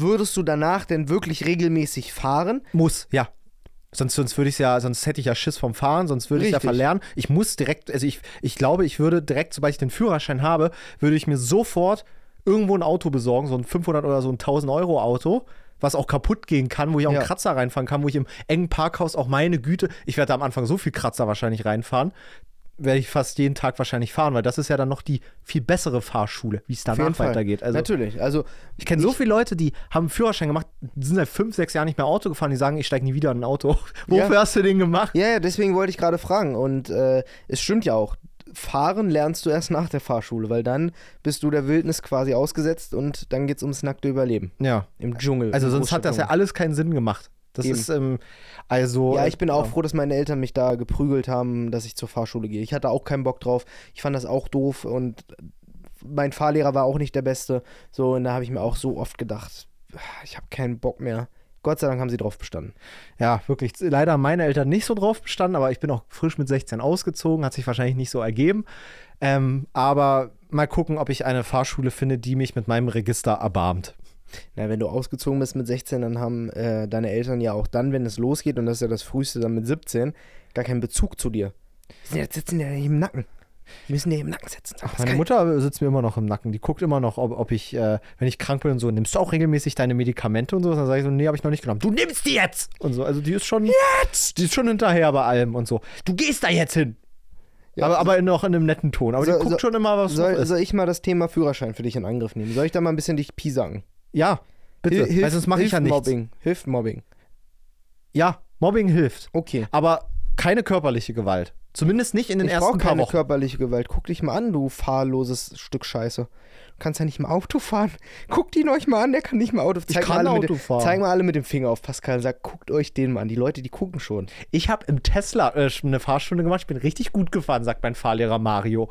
würdest du danach denn wirklich regelmäßig fahren? Muss, ja. Sonst, sonst würde ich ja, sonst hätte ich ja Schiss vom Fahren, sonst würde ich ja verlernen. Ich muss direkt, also ich, ich glaube, ich würde direkt, sobald ich den Führerschein habe, würde ich mir sofort irgendwo ein Auto besorgen, so ein 500 oder so ein 1000 Euro Auto, was auch kaputt gehen kann, wo ich auch Ja. einen Kratzer reinfahren kann, wo ich im engen Parkhaus auch meine Güte, ich werde da am Anfang so viel Kratzer wahrscheinlich reinfahren, werde ich fast jeden Tag wahrscheinlich fahren, weil das ist ja dann noch die viel bessere Fahrschule, wie es danach weitergeht. Also Natürlich. Also, ich kenne so viele Leute, die haben einen Führerschein gemacht, sind seit fünf, sechs Jahren nicht mehr Auto gefahren, die sagen, ich steige nie wieder in ein Auto. Wofür Ja. hast du den gemacht? ja, deswegen wollte ich gerade fragen. Und äh, es stimmt ja auch. Fahren lernst du erst nach der Fahrschule, weil dann bist du der Wildnis quasi ausgesetzt und dann geht es ums nackte Überleben Ja. im Dschungel. Also sonst hat das ja alles keinen Sinn gemacht. Das Eben. ist, ähm, also. Ja, ich bin auch ja. froh, dass meine Eltern mich da geprügelt haben, dass ich zur Fahrschule gehe. Ich hatte auch keinen Bock drauf. Ich fand das auch doof und mein Fahrlehrer war auch nicht der Beste. So, und da habe ich mir auch so oft gedacht, ich habe keinen Bock mehr. Gott sei Dank haben sie drauf bestanden. Ja, wirklich. Leider haben meine Eltern nicht so drauf bestanden, aber ich bin auch frisch mit 16 ausgezogen, hat sich wahrscheinlich nicht so ergeben. Ähm, aber mal gucken, ob ich eine Fahrschule finde, die mich mit meinem Register erbarmt. Na, wenn du ausgezogen bist mit 16, dann haben äh, deine Eltern ja auch dann, wenn es losgeht, und das ist ja das früheste dann mit 17, gar keinen Bezug zu dir. Die ja- sitzen ja im Nacken. Die müssen dir im Nacken sitzen. Sag, Meine Mutter sitzt mir immer noch im Nacken. Die guckt immer noch, ob, ob ich, äh, wenn ich krank bin und so, nimmst du auch regelmäßig deine Medikamente und so? Dann sage ich so, nee, habe ich noch nicht genommen. Du nimmst die jetzt! Und so, also die ist schon. Jetzt! Die ist schon hinterher bei allem und so. Du gehst da jetzt hin! Ja, aber aber noch in einem netten Ton. Aber So- die guckt so- schon immer, was Soll, soll ich mal das Thema Führerschein für dich in Angriff nehmen? Soll ich da mal ein bisschen dich piesacken? Ja, bitte. Hil- weil sonst mache ich ja hilft nichts. Mobbing. Hilft Mobbing. Ja, Mobbing hilft. Okay. Aber keine körperliche Gewalt. Zumindest nicht in den ich ersten paar keine Wochen. körperliche Gewalt. Guck dich mal an, du fahrloses Stück Scheiße. Du kannst ja nicht mal Auto fahren. Guckt ihn euch mal an, der kann nicht mal Auto fahren. Zeig kann mal alle Auto mit, fahren. Zeig mal alle mit dem Finger auf Pascal und sag, guckt euch den mal an. Die Leute, die gucken schon. Ich habe im Tesla äh, eine Fahrstunde gemacht. Ich bin richtig gut gefahren, sagt mein Fahrlehrer Mario.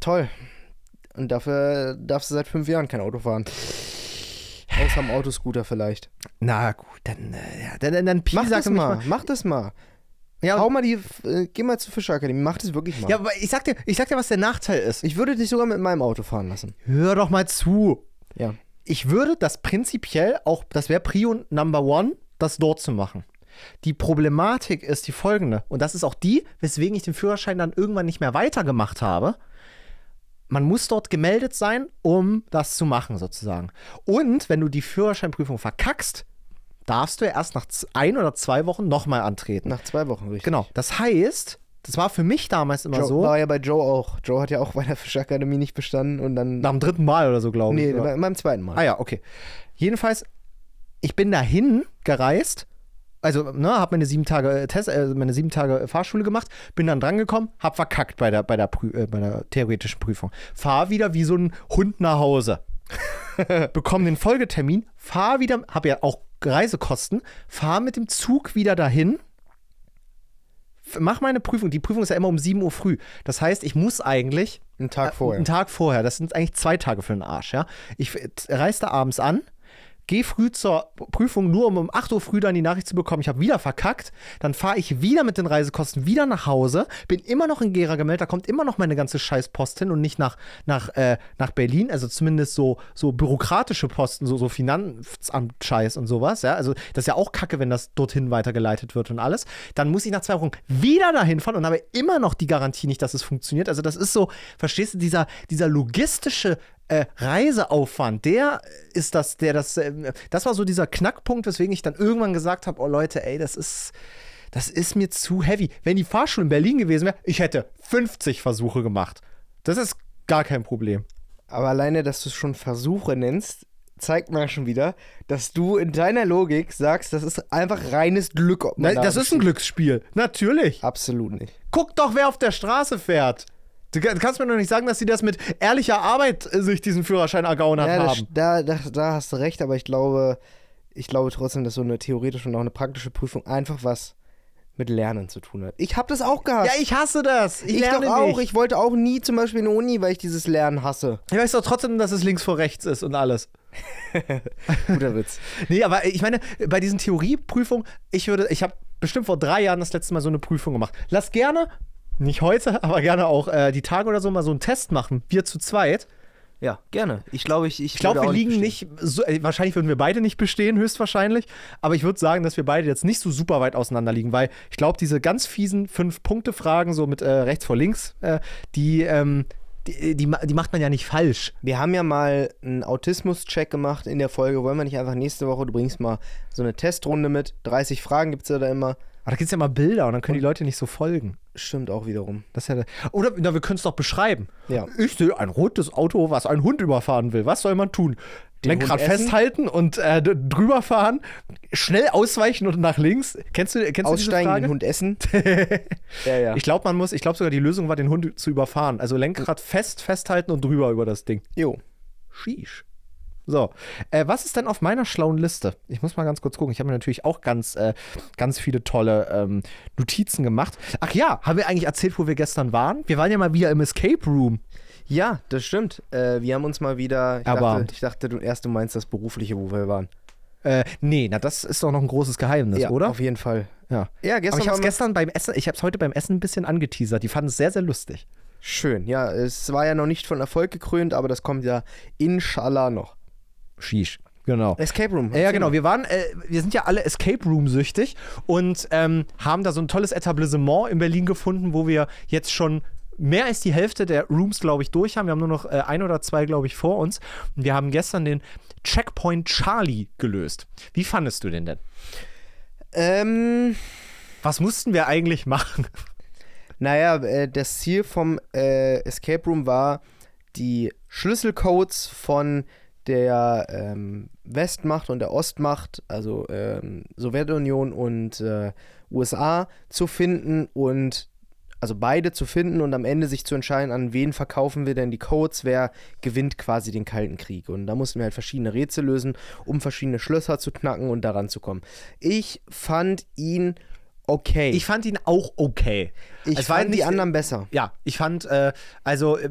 Toll. Und dafür darfst du seit fünf Jahren kein Auto fahren. Außer am Autoscooter vielleicht. Na gut, dann, äh, ja, dann, dann, dann Mach piesacke das mich mal, mach das mal. Ja, Hau mal die, äh, geh mal zur Fischerakademie, mach das wirklich mal. ja, aber ich sag, dir, ich sag dir, was der Nachteil ist. Ich würde dich sogar mit meinem Auto fahren lassen. Hör doch mal zu. Ja. Ich würde das prinzipiell auch, das wäre Prio Number One, das dort zu machen. Die Problematik ist die folgende, und das ist auch die, weswegen ich den Führerschein dann irgendwann nicht mehr weitergemacht habe. Man muss dort gemeldet sein, um das zu machen, sozusagen. Und wenn du die Führerscheinprüfung verkackst, darfst du ja erst nach ein oder zwei Wochen nochmal antreten. Nach zwei Wochen, richtig. Genau. Das heißt, das war für mich damals immer Joe, so, War ja bei Joe auch. Joe hat ja auch bei der Fischerakademie nicht bestanden und dann. nach dem dritten Mal oder so, glaube ich. nee, oder? bei, beim zweiten Mal. Ah ja, okay. Jedenfalls, ich bin dahin gereist, also ne, habe meine sieben Tage äh, Test, äh, meine sieben Tage äh, Fahrschule gemacht, bin dann drangekommen, hab verkackt bei der bei der, Prü äh, bei der theoretischen Prüfung. Fahr wieder wie so ein Hund nach Hause. Bekomme den Folgetermin, fahr wieder, habe ja auch Reisekosten, fahr mit dem Zug wieder dahin. Mach meine Prüfung. Die Prüfung ist ja immer um 7 Uhr früh. Das heißt, ich muss eigentlich Einen Tag äh, vorher. Einen Tag vorher. Das sind eigentlich zwei Tage für den Arsch, ja. Ich äh, reise da abends an, gehe früh zur Prüfung, nur um um 8 Uhr früh dann die Nachricht zu bekommen, ich habe wieder verkackt. Dann fahre ich wieder mit den Reisekosten wieder nach Hause, bin immer noch in Gera gemeldet, da kommt immer noch meine ganze Scheißpost hin und nicht nach, nach, äh, nach Berlin. Also zumindest so, so bürokratische Posten, so, so Finanzamt-Scheiß und sowas, ja. Also das ist ja auch kacke, wenn das dorthin weitergeleitet wird und alles. Dann muss ich nach zwei Wochen wieder dahin fahren und habe immer noch die Garantie nicht, dass es funktioniert. Also das ist so, verstehst du, dieser, dieser logistische äh, Reiseaufwand, der ist das, der das, äh, das war so dieser Knackpunkt, weswegen ich dann irgendwann gesagt habe, oh Leute, ey, das ist, das ist mir zu heavy. Wenn die Fahrschule in Berlin gewesen wäre, ich hätte 50 Versuche gemacht. Das ist gar kein Problem. Aber alleine, dass du es schon Versuche nennst, zeigt mir schon wieder, dass du in deiner Logik sagst, das ist einfach reines Glück. Ob man Nein, da das ist ein Glücksspiel. Natürlich. Absolut nicht. Guck doch, wer auf der Straße fährt. Du ka- kannst mir doch nicht sagen, dass sie das mit ehrlicher Arbeit äh, sich diesen Führerschein ergaunert Ja, das, haben. da, da, da hast du recht, aber ich glaube, ich glaube trotzdem, dass so eine theoretische und auch eine praktische Prüfung einfach was mit Lernen zu tun hat. Ich habe das auch gehabt. Ja, ich hasse das. Ich, ich lerne doch auch. nicht. Ich wollte auch nie zum Beispiel in die Uni, weil ich dieses Lernen hasse. Ich weiß doch trotzdem, dass es links vor rechts ist und alles. Guter Witz. Nee, aber ich meine, bei diesen Theorieprüfungen, ich würde, ich habe bestimmt vor drei Jahren das letzte Mal so eine Prüfung gemacht. Lass gerne, nicht heute, aber gerne auch äh, die Tage oder so mal so einen Test machen. Wir zu zweit. Ja, gerne. Ich glaube, ich, ich, Ich glaube, wir liegen bestehen. nicht, so, äh, wahrscheinlich würden wir beide nicht bestehen, höchstwahrscheinlich. Aber ich würde sagen, dass wir beide jetzt nicht so super weit auseinander liegen, weil ich glaube, diese ganz fiesen Fünf-Punkte-Fragen, so mit äh, rechts vor links, äh, die, ähm, die, die, ma- die macht man ja nicht falsch. Wir haben ja mal einen Autismus-Check gemacht in der Folge. Wollen wir nicht einfach nächste Woche, du bringst mal so eine Testrunde mit. 30 Fragen gibt es ja da immer. Aber da gibt es ja mal Bilder und dann können die Leute nicht so folgen. Stimmt auch wiederum. Das ist ja, der- oder na, wir können es doch beschreiben. Ja. Ich sehe ein rotes Auto, was einen Hund überfahren will. Was soll man tun? Den Lenkrad festhalten und äh, drüber fahren, schnell ausweichen und nach links. Kennst du, kennst Aussteigen, du den? Hund essen. ja, ja. Ich glaube, man muss, ich glaube sogar die Lösung war, den Hund zu überfahren. Also Lenkrad fest, festhalten und drüber über das Ding. jo. Sheesh. So, äh, was ist denn auf meiner schlauen Liste? Ich muss mal ganz kurz gucken. Ich habe mir natürlich auch ganz, äh, ganz viele tolle ähm, Notizen gemacht. Ach ja, haben wir eigentlich erzählt, wo wir gestern waren? Wir waren ja mal wieder im Escape Room. Ja, das stimmt. Äh, wir haben uns mal wieder. Ich Aber- dachte, ich dachte, du erst du meinst das Berufliche, wo wir waren. Äh, nee, na, das ist doch noch ein großes Geheimnis, ja, oder? Auf jeden Fall. Ja. Ja, Aber gestern ich habe es gestern beim Essen, ich habe es heute beim Essen ein bisschen angeteasert. Die fanden es sehr, sehr lustig. Schön. Ja, es war ja noch nicht von Erfolg gekrönt, aber das kommt ja inshallah noch. Sheesh. Genau. Escape Room. Ja, genau. Wir waren, äh, wir sind ja alle Escape Room süchtig und ähm, haben da so ein tolles Etablissement in Berlin gefunden, wo wir jetzt schon mehr als die Hälfte der Rooms, glaube ich, durch haben. Wir haben nur noch äh, ein oder zwei, glaube ich, vor uns. Und wir haben gestern den Checkpoint Charlie gelöst. Wie fandest du den denn? Ähm, Was mussten wir eigentlich machen? naja, äh, das Ziel vom äh, Escape Room war, die Schlüsselcodes von der ähm, Westmacht und der Ostmacht, also ähm, Sowjetunion und äh, USA, zu finden und also beide zu finden und am Ende sich zu entscheiden, an wen verkaufen wir denn die Codes, wer gewinnt quasi den Kalten Krieg. Und da mussten wir halt verschiedene Rätsel lösen, um verschiedene Schlösser zu knacken und daran zu kommen. Ich fand ihn okay. Ich fand ihn auch okay. Ich Es fand die nicht- anderen besser. Ja, ich fand, äh, also äh,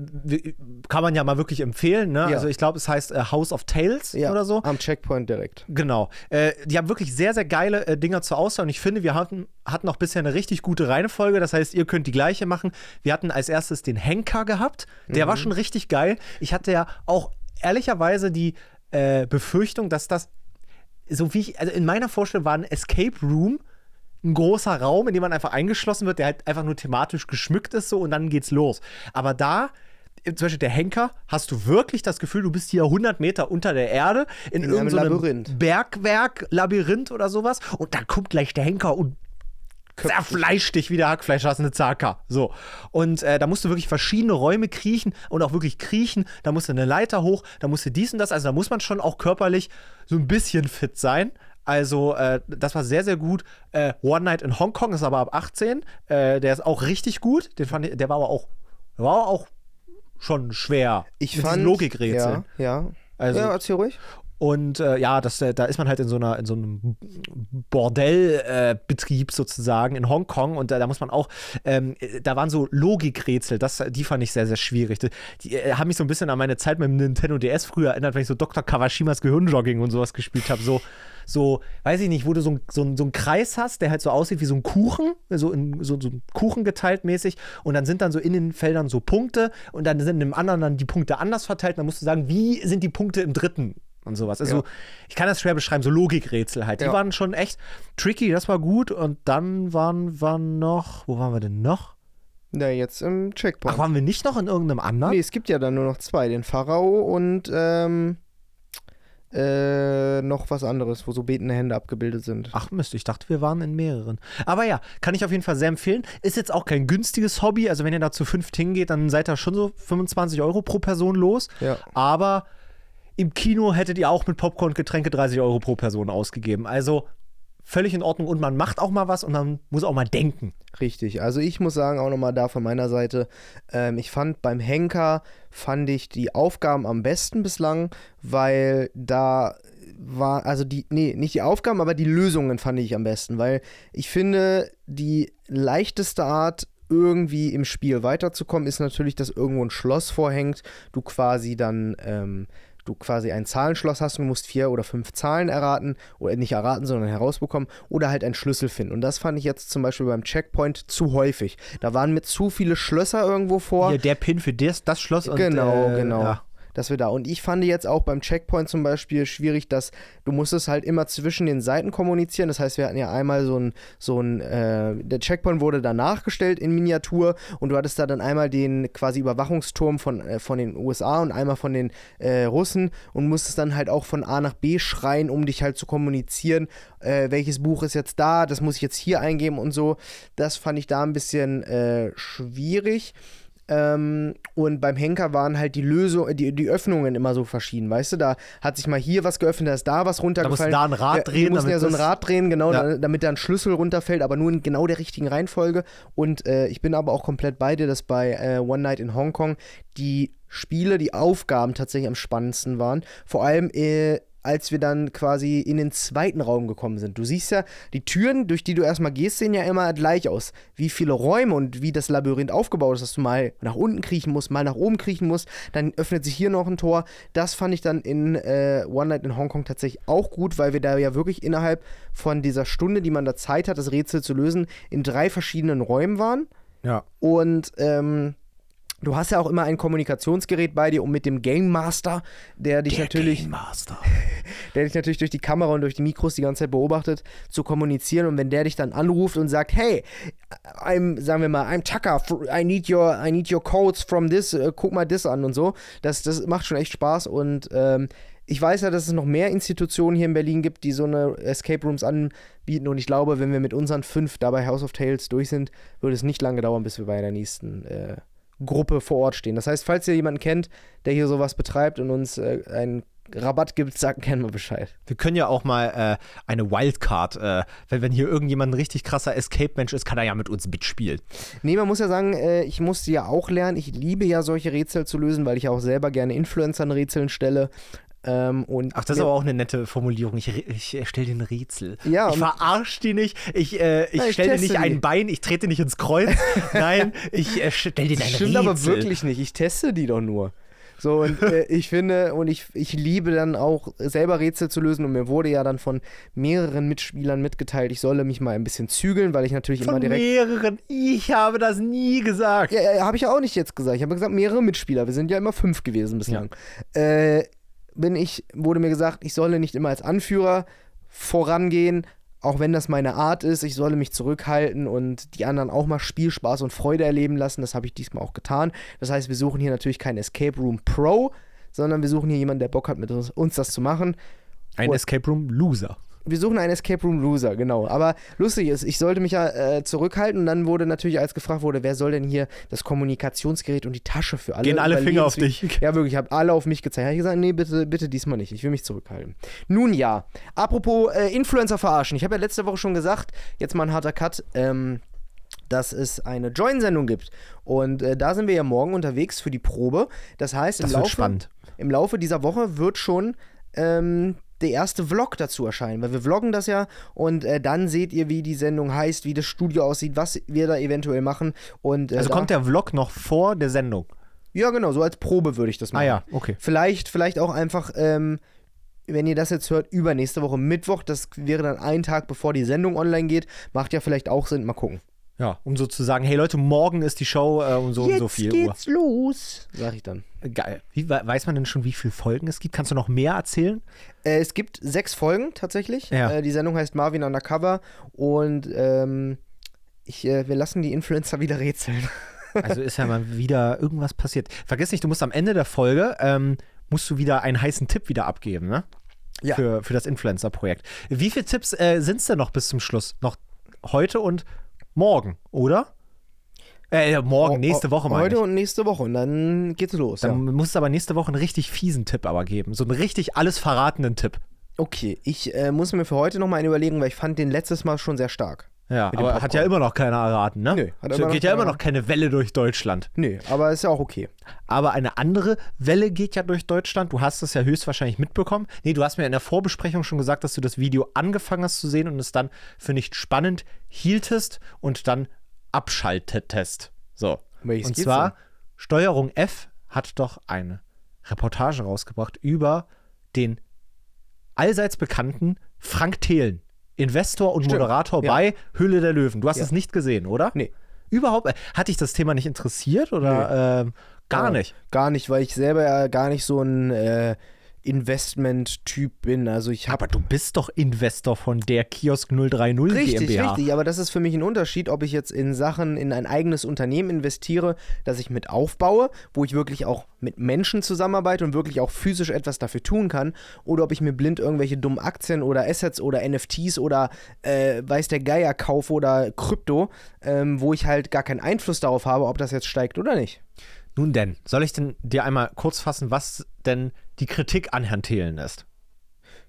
kann man ja mal wirklich empfehlen, ne? Ja. Also ich glaube, es heißt äh, House of Tales oder so. Am Checkpoint direkt. Genau. Äh, die haben wirklich sehr, sehr geile äh, Dinger zur Auswahl und ich finde, wir hatten, hatten auch bisher eine richtig gute Reihenfolge. Das heißt, ihr könnt die gleiche machen. Wir hatten als erstes den Henker gehabt. Der war schon richtig geil. Ich hatte ja auch ehrlicherweise die äh, Befürchtung, dass das, so wie ich, also in meiner Vorstellung war ein Escape Room ein großer Raum, in dem man einfach eingeschlossen wird, der halt einfach nur thematisch geschmückt ist so und dann geht's los. Aber da, äh, zum Beispiel der Henker, hast du wirklich das Gefühl, du bist hier 100 Meter unter der Erde in, In einem irgendeinem Labyrinth. Bergwerk, Labyrinth oder sowas und dann kommt gleich der Henker und zerfleischt dich wie der Hackfleisch hast eine Zaka. So. Und äh, da musst du wirklich verschiedene Räume kriechen und auch wirklich kriechen. Da musst du eine Leiter hoch, da musst du dies und das. Also da muss man schon auch körperlich so ein bisschen fit sein. Also, äh, das war sehr, sehr gut. Äh, One Night in Hongkong ist aber ab 18. Äh, der ist auch richtig gut. Den fand ich, der war aber auch, war auch schon schwer. Ich mit fand. diesen Logikrätseln. Ja, ja. Also- ja, erzähl ruhig. Und äh, ja, das, äh, da ist man halt in so, einer, in so einem Bordellbetrieb äh, sozusagen in Hongkong und da, muss man auch, ähm, äh, da waren so Logikrätsel, die fand ich sehr, sehr schwierig. Die, die äh, haben mich so ein bisschen an meine Zeit mit dem Nintendo DS früher erinnert, wenn ich so Dr. Kawashimas Gehirnjogging und sowas gespielt habe. So, so, weiß ich nicht, wo du so, so, so einen Kreis hast, der halt so aussieht wie so ein Kuchen, so in so, so Kuchen geteilt mäßig und dann sind dann so in den Feldern so Punkte und dann sind im anderen dann die Punkte anders verteilt. Dann musst du sagen, wie sind die Punkte im dritten und sowas. Also Ja. ich kann das schwer beschreiben, so Logikrätsel halt. Die Ja. waren schon echt tricky, das war gut und dann waren wir noch, wo waren wir denn noch? Ja, jetzt im Checkpoint. Ach, waren wir nicht noch in irgendeinem anderen? nee, es gibt ja dann nur noch zwei: den Pharao und ähm, äh, noch was anderes, wo so betende Hände abgebildet sind. Ach Mist, ich dachte, wir waren in mehreren. Aber ja, kann ich auf jeden Fall sehr empfehlen. Ist jetzt auch kein günstiges Hobby. Also wenn ihr da zu fünft hingeht, dann seid ihr schon so 25 Euro pro Person los. Ja. Aber im Kino hättet ihr auch mit Popcorn und Getränke 30 Euro pro Person ausgegeben. Also völlig in Ordnung und man macht auch mal was und man muss auch mal denken. Richtig, also ich muss sagen, auch nochmal da von meiner Seite, ähm, ich fand beim Henker, fand ich die Aufgaben am besten bislang, weil da war, also die, nee, nicht die Aufgaben, aber die Lösungen fand ich am besten, weil ich finde, die leichteste Art, irgendwie im Spiel weiterzukommen, ist natürlich, dass irgendwo ein Schloss vorhängt, du quasi dann ähm, du quasi ein Zahlenschloss hast und du musst vier oder fünf Zahlen erraten, oder nicht erraten, sondern herausbekommen, oder halt einen Schlüssel finden. Und das fand ich jetzt zum Beispiel beim Checkpoint zu häufig. Da waren mir zu viele Schlösser irgendwo vor. Hier der Pin für das, das Schloss und Genau, äh, genau. Ja. Dass wir da. Und ich fand jetzt auch beim Checkpoint zum Beispiel schwierig, dass du musstest halt immer zwischen den Seiten kommunizieren. Das heißt, wir hatten ja einmal so ein, so ein, äh, der Checkpoint wurde da nachgestellt in Miniatur und du hattest da dann einmal den quasi Überwachungsturm von, äh, von den USA und einmal von den äh, Russen und musstest dann halt auch von A nach B schreien, um dich halt zu kommunizieren, äh, welches Buch ist jetzt da, das muss ich jetzt hier eingeben und so. Das fand ich da ein bisschen äh, schwierig. Ähm, und beim Henker waren halt die Lösung, die, die Öffnungen immer so verschieden, weißt du? Da hat sich mal hier was geöffnet, da ist da was runtergefallen. Da musst du da ein Rad ja, drehen, Die mussten ja so ein Rad drehen, genau, Ja. da, damit da ein Schlüssel runterfällt, aber nur in genau der richtigen Reihenfolge. Und äh, ich bin aber auch komplett bei dir, dass bei äh, One Night in Hongkong die Spiele, die Aufgaben tatsächlich am spannendsten waren. Vor allem äh, als wir dann quasi in den zweiten Raum gekommen sind. Du siehst ja, die Türen, durch die du erstmal gehst, sehen ja immer gleich aus. Wie viele Räume und wie das Labyrinth aufgebaut ist, dass du mal nach unten kriechen musst, mal nach oben kriechen musst, dann öffnet sich hier noch ein Tor. Das fand ich dann in äh, One Night in Hongkong tatsächlich auch gut, weil wir da ja wirklich innerhalb von dieser Stunde, die man da Zeit hat, das Rätsel zu lösen, in drei verschiedenen Räumen waren. Ja. Und ähm, du hast ja auch immer ein Kommunikationsgerät bei dir, um mit dem Game Master, der dich natürlich Game Master. der dich natürlich durch die Kamera und durch die Mikros die ganze Zeit beobachtet, zu kommunizieren. Und wenn der dich dann anruft und sagt, hey, I'm, sagen wir mal, I'm Tucker, I need your, I need your codes from this, äh, guck mal das an und so. Das, das macht schon echt Spaß und ähm, ich weiß ja, dass es noch mehr Institutionen hier in Berlin gibt, die so eine Escape Rooms anbieten und ich glaube, wenn wir mit unseren fünf da bei House of Tales durch sind, würde es nicht lange dauern, bis wir bei der nächsten äh, Gruppe vor Ort stehen. Das heißt, falls ihr jemanden kennt, der hier sowas betreibt und uns äh, einen Rabatt gibt, sagt gerne mal Bescheid. Wir können ja auch mal äh, eine Wildcard, äh, wenn, wenn hier irgendjemand ein richtig krasser Escape-Mensch ist, kann er ja mit uns mitspielen. Nee, man muss ja sagen, äh, ich musste ja auch lernen. Ich liebe ja solche Rätsel zu lösen, weil ich ja auch selber gerne Influencern Rätseln stelle. Ähm, und Ach, das ist aber auch eine nette Formulierung. Ich, ich stelle dir ein Rätsel. Ja, ich und- verarsch die nicht. Ich, äh, ich, Ja, ich stelle dir nicht die. ein Bein, ich trete nicht ins Kreuz. Nein, ich äh, stelle dir Das ein stimmt Rätsel. aber wirklich nicht. Ich teste die doch nur. So, und äh, ich finde, und ich, ich liebe dann auch selber Rätsel zu lösen. Und mir wurde ja dann von mehreren Mitspielern mitgeteilt, ich solle mich mal ein bisschen zügeln, weil ich natürlich immer Von direkt. mehreren. Ich habe das nie gesagt. Ja, ja habe ich ja auch nicht jetzt gesagt. Ich habe gesagt, mehrere Mitspieler. Wir sind ja immer fünf gewesen bislang. Äh, bin ich, wurde mir gesagt, ich solle nicht immer als Anführer vorangehen, auch wenn das meine Art ist. Ich solle mich zurückhalten und die anderen auch mal Spielspaß und Freude erleben lassen. Das habe ich diesmal auch getan. Das heißt, wir suchen hier natürlich keinen Escape Room Pro, sondern wir suchen hier jemanden, der Bock hat, mit uns, uns das zu machen. Ein Und- Escape Room Loser. Wir suchen einen Escape Room Loser, genau. Aber lustig ist, ich sollte mich ja äh, zurückhalten und dann wurde natürlich, als gefragt wurde, wer soll denn hier das Kommunikationsgerät und die Tasche für alle Gehen alle Finger auf dich. Ja, wirklich, ich habe alle auf mich gezeigt. Habe ich gesagt, nee, bitte, bitte diesmal nicht. Ich will mich zurückhalten. Nun ja, apropos äh, Influencer verarschen. Ich habe ja letzte Woche schon gesagt, jetzt mal ein harter Cut. Ähm, dass es eine Join-Sendung gibt. Und äh, da sind wir ja morgen unterwegs für die Probe. Das heißt, im Das Laufe, spannend. im Laufe dieser Woche wird schon ähm, der erste Vlog dazu erscheinen, weil wir vloggen das ja und äh, dann seht ihr, wie die Sendung heißt, wie das Studio aussieht, was wir da eventuell machen. Und, äh, Also kommt der Vlog noch vor der Sendung. Ja, genau, so als Probe würde ich das machen. Ah ja, okay. Vielleicht, vielleicht auch einfach, ähm, wenn ihr das jetzt hört, übernächste Woche Mittwoch, das wäre dann ein Tag bevor die Sendung online geht. Macht ja vielleicht auch Sinn, mal gucken. Ja, um so zu sagen, hey Leute, morgen ist die Show äh, um so und so viel Uhr. geht's los, sag ich dann. Geil. Wie, we- weiß man denn schon, wie viele Folgen es gibt? Kannst du noch mehr erzählen? Äh, es gibt sechs Folgen tatsächlich. Ja. Äh, die Sendung heißt Marvin Undercover und ähm, ich, äh, wir lassen die Influencer wieder rätseln. Also ist ja mal wieder irgendwas passiert. Vergiss nicht, du musst am Ende der Folge, ähm, musst du wieder einen heißen Tipp wieder abgeben, ne? Ja. für, für das Influencer-Projekt. Wie viele Tipps äh, sind es denn noch bis zum Schluss? Noch heute und morgen, oder? Äh, morgen, nächste Woche mal. Heute und nächste Woche und dann geht's los. Dann ja. muss es aber nächste Woche einen richtig fiesen Tipp aber geben. So einen richtig alles verratenden Tipp. Okay, ich äh, muss mir für heute nochmal einen überlegen, weil ich fand den letztes Mal schon sehr stark. Ja, aber hat ja immer noch keiner erraten, ne? Nö, hat so immer geht ja immer noch keine Welle durch Deutschland. Nö, aber ist ja auch okay. Aber eine andere Welle geht ja durch Deutschland. Du hast es ja höchstwahrscheinlich mitbekommen. Nee, du hast mir in der Vorbesprechung schon gesagt, dass du das Video angefangen hast zu sehen und es dann für nicht spannend hieltest und dann abschaltetest. So. Welches und zwar, denn? Steuerung F hat doch eine Reportage rausgebracht über den allseits bekannten Frank Thelen, Investor und Stimmt, Moderator ja. bei Hülle der Löwen. Du hast Ja. es nicht gesehen, oder? Nee. Überhaupt? äh, Hat dich das Thema nicht interessiert oder ähm, gar Ja, nicht? Gar nicht, weil ich selber ja gar nicht so ein äh, Investment-Typ bin. Also ich habe Aber du bist doch Investor von der Kiosk 030 Richtig, GmbH. richtig, aber das ist für mich ein Unterschied, ob ich jetzt in Sachen, in ein eigenes Unternehmen investiere, das ich mit aufbaue, wo ich wirklich auch mit Menschen zusammenarbeite und wirklich auch physisch etwas dafür tun kann, oder ob ich mir blind irgendwelche dummen Aktien oder Assets oder NFTs oder äh, weiß der Geier kaufe oder Krypto, ähm, wo ich halt gar keinen Einfluss darauf habe, ob das jetzt steigt oder nicht. Nun denn, soll ich denn dir einmal kurz fassen, was denn die Kritik an Herrn Thelen ist?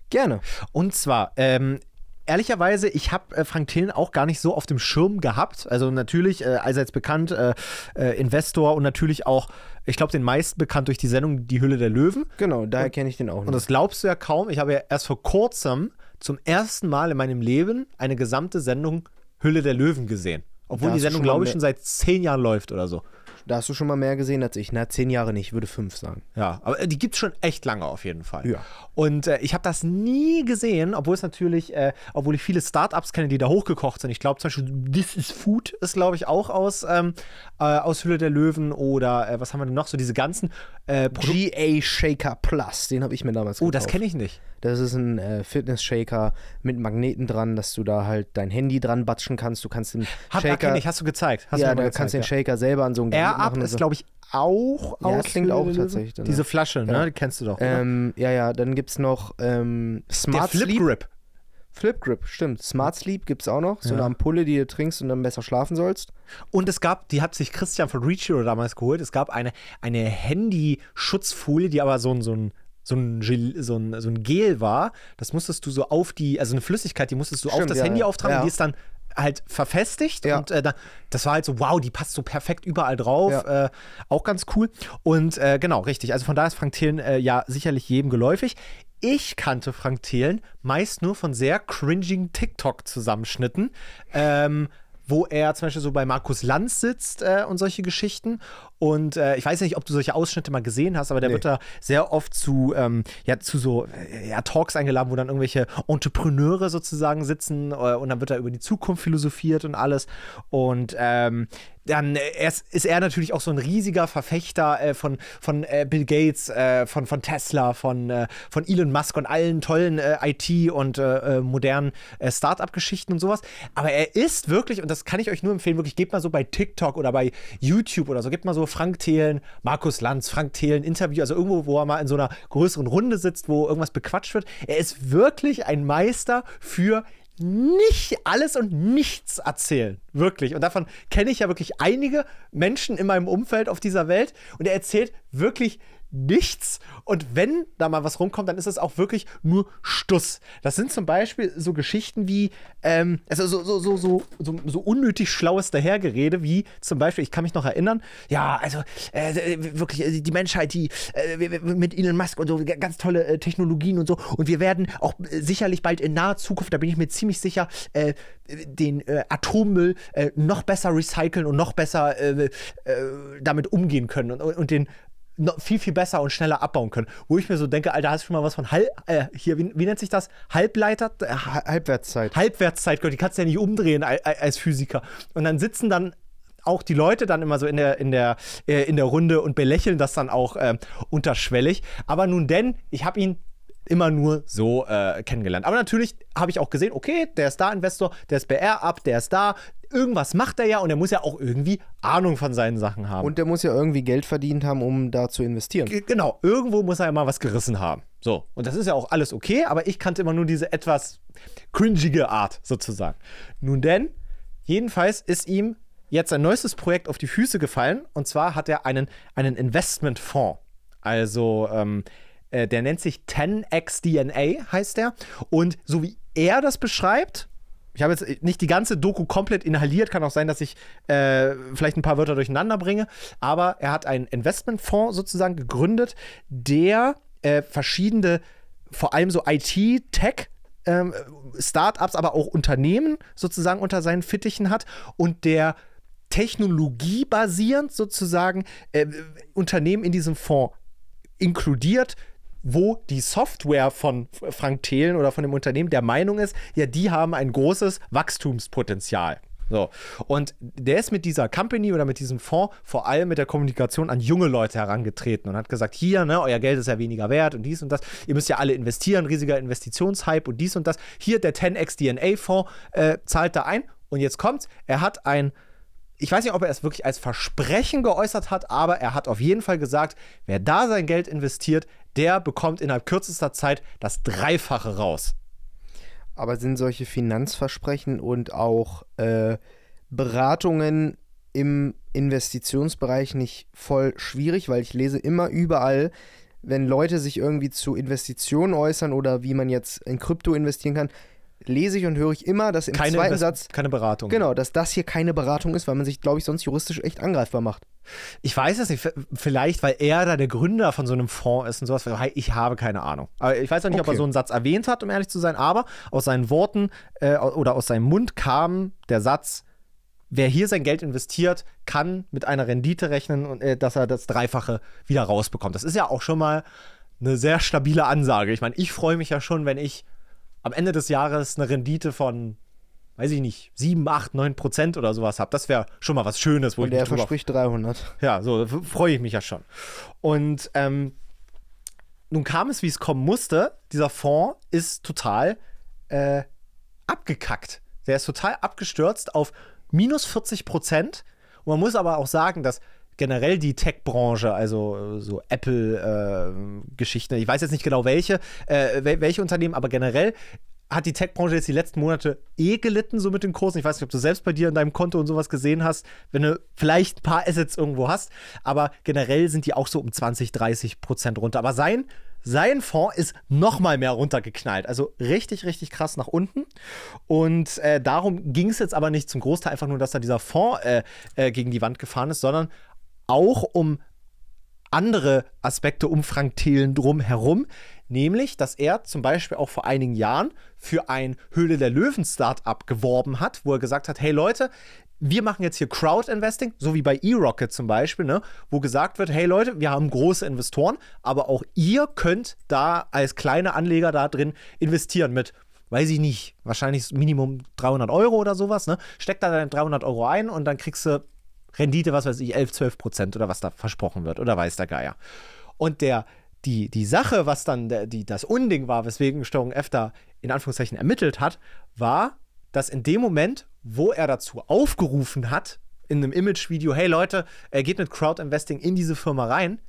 Gerne. Und zwar, ähm, ehrlicherweise, ich habe äh, Frank Thelen auch gar nicht so auf dem Schirm gehabt. Also natürlich äh, allseits bekannt, äh, äh, Investor und natürlich auch, ich glaube, den meisten bekannt durch die Sendung Die Hülle der Löwen. Genau, daher kenne ich den auch Und noch. das glaubst du ja kaum. Ich habe ja erst vor kurzem zum ersten Mal in meinem Leben eine gesamte Sendung Hülle der Löwen gesehen. Obwohl Da die Sendung, glaube ich, schon seit zehn Jahren läuft oder so. Da hast du schon mal mehr gesehen als ich. Na, zehn Jahre nicht, ich würde fünf sagen. Ja, aber äh, die gibt es schon echt lange auf jeden Fall. Ja. Und äh, ich habe das nie gesehen, obwohl es natürlich, äh, obwohl ich viele Startups kenne, die da hochgekocht sind. Ich glaube zum Beispiel This is Food ist, glaube ich, auch aus, ähm, äh, aus Hülle der Löwen oder äh, was haben wir denn noch? So diese ganzen äh. GA Shaker Plus, den habe ich mir damals Oh, das gekauft. kenne ich nicht. Das ist ein äh, Fitness-Shaker mit Magneten dran, dass du da halt dein Handy dran batschen kannst. Du kannst den Hab, Shaker. ich, hast du gezeigt. Hast ja, du mal kannst du den gezeigt, Shaker selber an so ein ja. Gerät Air Up machen. und ist, so. glaube ich, auch Ja, aus klingt auch der tatsächlich. Diese Flasche, ne? Ja. Die kennst du doch. ähm, ja, ja, dann gibt es noch ähm, der Smart Flip Sleep. Grip. Flip Grip, stimmt. Smart Sleep gibt es auch noch. So Ja. eine Ampulle, die du trinkst und dann besser schlafen sollst. Und es gab, die hat sich Christian von Reachio damals geholt. Es gab eine, eine Handy-Schutzfolie, die aber so ein, so ein so ein, Gel, so, ein, so ein Gel war, das musstest du so auf die, also eine Flüssigkeit, die musstest du auf Stimmt, das ja, Handy ja. auftragen, Ja. die ist dann halt verfestigt Ja. und äh, da, das war halt so, wow, die passt so perfekt überall drauf, Ja. äh, auch ganz cool. Und äh, genau, richtig, also von daher ist Frank Thelen äh, ja sicherlich jedem geläufig. Ich kannte Frank Thelen meist nur von sehr cringing TikTok-Zusammenschnitten, ähm, wo er zum Beispiel so bei Markus Lanz sitzt äh, und solche Geschichten. Und äh, ich weiß nicht, ob du solche Ausschnitte mal gesehen hast, aber der Nee. wird da sehr oft zu, ähm, ja, zu so äh, ja, Talks eingeladen, wo dann irgendwelche Entrepreneure sozusagen sitzen äh, und dann wird da über die Zukunft philosophiert und alles. Und ähm, dann äh, ist, er natürlich auch so ein riesiger Verfechter äh, von, von äh, Bill Gates, von, von Tesla, von, von Elon Musk und allen tollen IT- und modernen äh, Start-up-Geschichten und sowas. Aber er ist wirklich, und das kann ich euch nur empfehlen, wirklich, gebt mal so bei TikTok oder bei YouTube oder so, gebt mal so Frank Thelen, Markus Lanz, Frank Thelen, Interview, also irgendwo, wo er mal in so einer größeren Runde sitzt, wo irgendwas bequatscht wird. Er ist wirklich ein Meister für nicht alles und nichts erzählen. Wirklich. Und davon kenne ich ja wirklich einige Menschen in meinem Umfeld auf dieser Welt. Und er erzählt wirklich nichts. Und wenn da mal was rumkommt, dann ist es auch wirklich nur Stuss. Das sind zum Beispiel so Geschichten wie, ähm, also so, so, so, so, so, so unnötig schlaues Dahergerede, wie zum Beispiel, ich kann mich noch erinnern, ja, also äh, wirklich, äh, die Menschheit, die äh, mit Elon Musk und so, ganz tolle äh, Technologien und so. Und wir werden auch äh, sicherlich bald in naher Zukunft, da bin ich mir ziemlich sicher, äh, den Atommüll noch besser recyceln und noch besser damit umgehen können und, und den viel, viel besser und schneller abbauen können. Wo ich mir so denke, Alter, hast du schon mal was von Halb, äh, hier, wie, wie nennt sich das? Halbleiter? Äh, Ha- Halbwertszeit. Halbwertszeit, Gott, die kannst du ja nicht umdrehen al- al- als Physiker. Und dann sitzen dann auch die Leute dann immer so in der, in der, äh, in der Runde und belächeln das dann auch ähm, unterschwellig. Aber nun denn, ich habe ihn immer nur so äh, kennengelernt. Aber natürlich habe ich auch gesehen, okay, der ist da Investor, der ist Air Up, der ist da. Irgendwas macht er ja und er muss ja auch irgendwie Ahnung von seinen Sachen haben. Und der muss ja irgendwie Geld verdient haben, um da zu investieren. G- genau, irgendwo muss er ja mal was gerissen haben. So, und das ist ja auch alles okay, aber ich kannte immer nur diese etwas cringige Art sozusagen. Nun denn, jedenfalls ist ihm jetzt sein neuestes Projekt auf die Füße gefallen und zwar hat er einen, einen Investmentfonds. Also, ähm, äh, der nennt sich 10x DNA, heißt der. Und so wie er das beschreibt, ich habe jetzt nicht die ganze Doku komplett inhaliert, kann auch sein, dass ich äh, vielleicht ein paar Wörter durcheinander bringe, aber er hat einen Investmentfonds sozusagen gegründet, der äh, verschiedene, vor allem so IT, Tech, ähm, Startups, aber auch Unternehmen sozusagen unter seinen Fittichen hat und der technologiebasierend sozusagen äh, Unternehmen in diesem Fonds inkludiert, wo die Software von Frank Thelen oder von dem Unternehmen der Meinung ist, ja, die haben ein großes Wachstumspotenzial. So. Und der ist mit dieser Company oder mit diesem Fonds vor allem mit der Kommunikation an junge Leute herangetreten und hat gesagt: Hier, ne, euer Geld ist ja weniger wert und dies und das. Ihr müsst ja alle investieren, riesiger Investitionshype und dies und das. Hier, der 10x DNA-Fonds äh, zahlt da ein. Und jetzt kommt's: Er hat ein ich weiß nicht, ob er es wirklich als Versprechen geäußert hat, aber er hat auf jeden Fall gesagt, wer da sein Geld investiert, der bekommt innerhalb kürzester Zeit das Dreifache raus. Aber sind solche Finanzversprechen und auch äh, Beratungen im Investitionsbereich nicht voll schwierig, weil ich lese immer überall, wenn Leute sich irgendwie zu Investitionen äußern oder wie man jetzt in Krypto investieren kann, lese ich und höre ich immer, dass im keine zweiten Satz. Keine Beratung. Genau, dass das hier keine Beratung ist, weil man sich, glaube ich, sonst juristisch echt angreifbar macht. Ich weiß es nicht, vielleicht, weil er da der Gründer von so einem Fonds ist und sowas. Ich habe keine Ahnung. Aber ich weiß auch nicht, okay. ob er so einen Satz erwähnt hat, um ehrlich zu sein, aber aus seinen Worten äh, oder aus seinem Mund kam der Satz, wer hier sein Geld investiert, kann mit einer Rendite rechnen und äh, dass er das Dreifache wieder rausbekommt. Das ist ja auch schon mal eine sehr stabile Ansage. Ich meine, ich freue mich ja schon, wenn ich am Ende des Jahres eine Rendite von, weiß ich nicht, 7, 8, 9 Prozent oder sowas habe. Das wäre schon mal was Schönes. Wo Und ich der verspricht 300. Ja, so freue ich mich ja schon. Und ähm, nun kam es, wie es kommen musste. Dieser Fonds ist total äh, abgekackt. Der ist total abgestürzt auf minus 40 Prozent. Und man muss aber auch sagen, dass generell die Tech-Branche, also äh, so Apple-Geschichten, äh, ich weiß jetzt nicht genau welche, äh, welche Unternehmen, aber generell hat die Tech-Branche jetzt die letzten Monate eh gelitten, so mit den Kursen. Ich weiß nicht, ob du selbst bei dir in deinem Konto und sowas gesehen hast, wenn du vielleicht ein paar Assets irgendwo hast, aber generell sind die auch so um 20, 30 Prozent runter. Aber sein sein Fonds ist noch mal mehr runtergeknallt. Also richtig, richtig krass nach unten. Und äh, darum ging es jetzt aber nicht zum Großteil einfach nur, dass da dieser Fonds äh, äh, gegen die Wand gefahren ist, sondern auch um andere Aspekte um Frank Thelen drumherum, nämlich, dass er zum Beispiel auch vor einigen Jahren für ein Höhle der Löwen Startup geworben hat, wo er gesagt hat, hey Leute, wir machen jetzt hier Crowd-Investing, so wie bei eRocket zum Beispiel, ne, wo gesagt wird, hey Leute, wir haben große Investoren, aber auch ihr könnt da als kleine Anleger da drin investieren mit weiß ich nicht, wahrscheinlich Minimum 300 Euro oder sowas, ne? Steck da deine 300 Euro ein und dann kriegst du Rendite, was weiß ich, 11, 12 Prozent oder was da versprochen wird oder weiß der Geier. Und der, die, die Sache, was dann die, das Unding war, weswegen Steuerung F da in Anführungszeichen ermittelt hat, war, dass in dem Moment, wo er dazu aufgerufen hat, in einem Image-Video, hey Leute, er geht mit Crowd-Investing in diese Firma rein,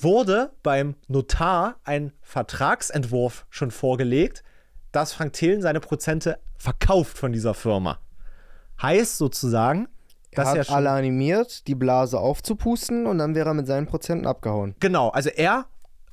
wurde beim Notar ein Vertragsentwurf schon vorgelegt, dass Frank Thelen seine Prozente verkauft von dieser Firma. Heißt sozusagen, er hat ja alle animiert, die Blase aufzupusten und dann wäre er mit seinen Prozenten abgehauen. Genau, also er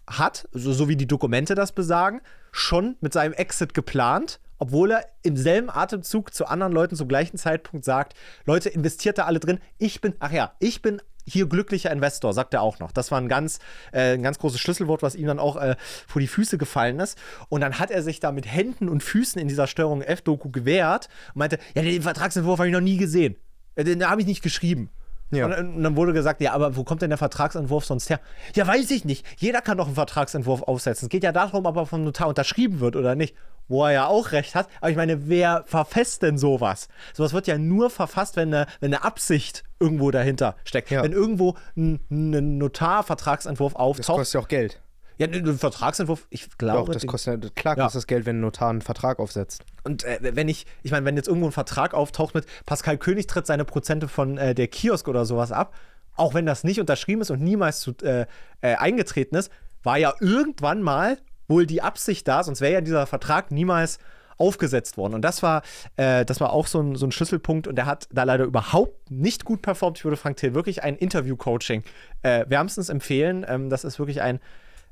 hat, so, so wie die Dokumente das besagen, schon mit seinem Exit geplant, obwohl er im selben Atemzug zu anderen Leuten zum gleichen Zeitpunkt sagt, Leute, investiert da alle drin. Ich bin, ach ja, ich bin hier glücklicher Investor, sagt er auch noch. Das war ein ganz, äh, ein ganz großes Schlüsselwort, was ihm dann auch äh, vor die Füße gefallen ist. Und dann hat er sich da mit Händen und Füßen in dieser Steuerung F-Doku gewehrt und meinte, ja, den Vertragsentwurf habe ich noch nie gesehen. Äh, den habe ich nicht geschrieben. Ja. Und, dann wurde gesagt, ja, aber wo kommt denn der Vertragsentwurf sonst her? Ja, weiß ich nicht. Jeder kann doch einen Vertragsentwurf aufsetzen. Es geht ja darum, ob er vom Notar unterschrieben wird oder nicht. Wo er ja auch recht hat. Aber ich meine, wer verfasst denn sowas? Sowas wird ja nur verfasst, wenn eine, wenn eine Absicht irgendwo dahinter steckt. Ja. Wenn irgendwo ein, ein Notar-Vertragsentwurf auftaucht. Das kostet ja auch Geld. Ja, ein Vertragsentwurf, ich glaube. Doch, das kostet klar kostet ja. das Geld, wenn ein Notar einen Vertrag aufsetzt. Und äh, wenn ich, ich meine, wenn jetzt irgendwo ein Vertrag auftaucht mit Pascal König tritt seine Prozente von äh, der Kiosk oder sowas ab, auch wenn das nicht unterschrieben ist und niemals zu, äh, äh eingetreten ist, war ja irgendwann mal wohl die Absicht da, sonst wäre ja dieser Vertrag niemals aufgesetzt worden. Und das war, äh, das war auch so ein, so ein Schlüsselpunkt und der hat da leider überhaupt nicht gut performt. Ich würde Frank Thiel wirklich ein Interview-Coaching äh, wärmstens empfehlen. Ähm, das ist wirklich ein,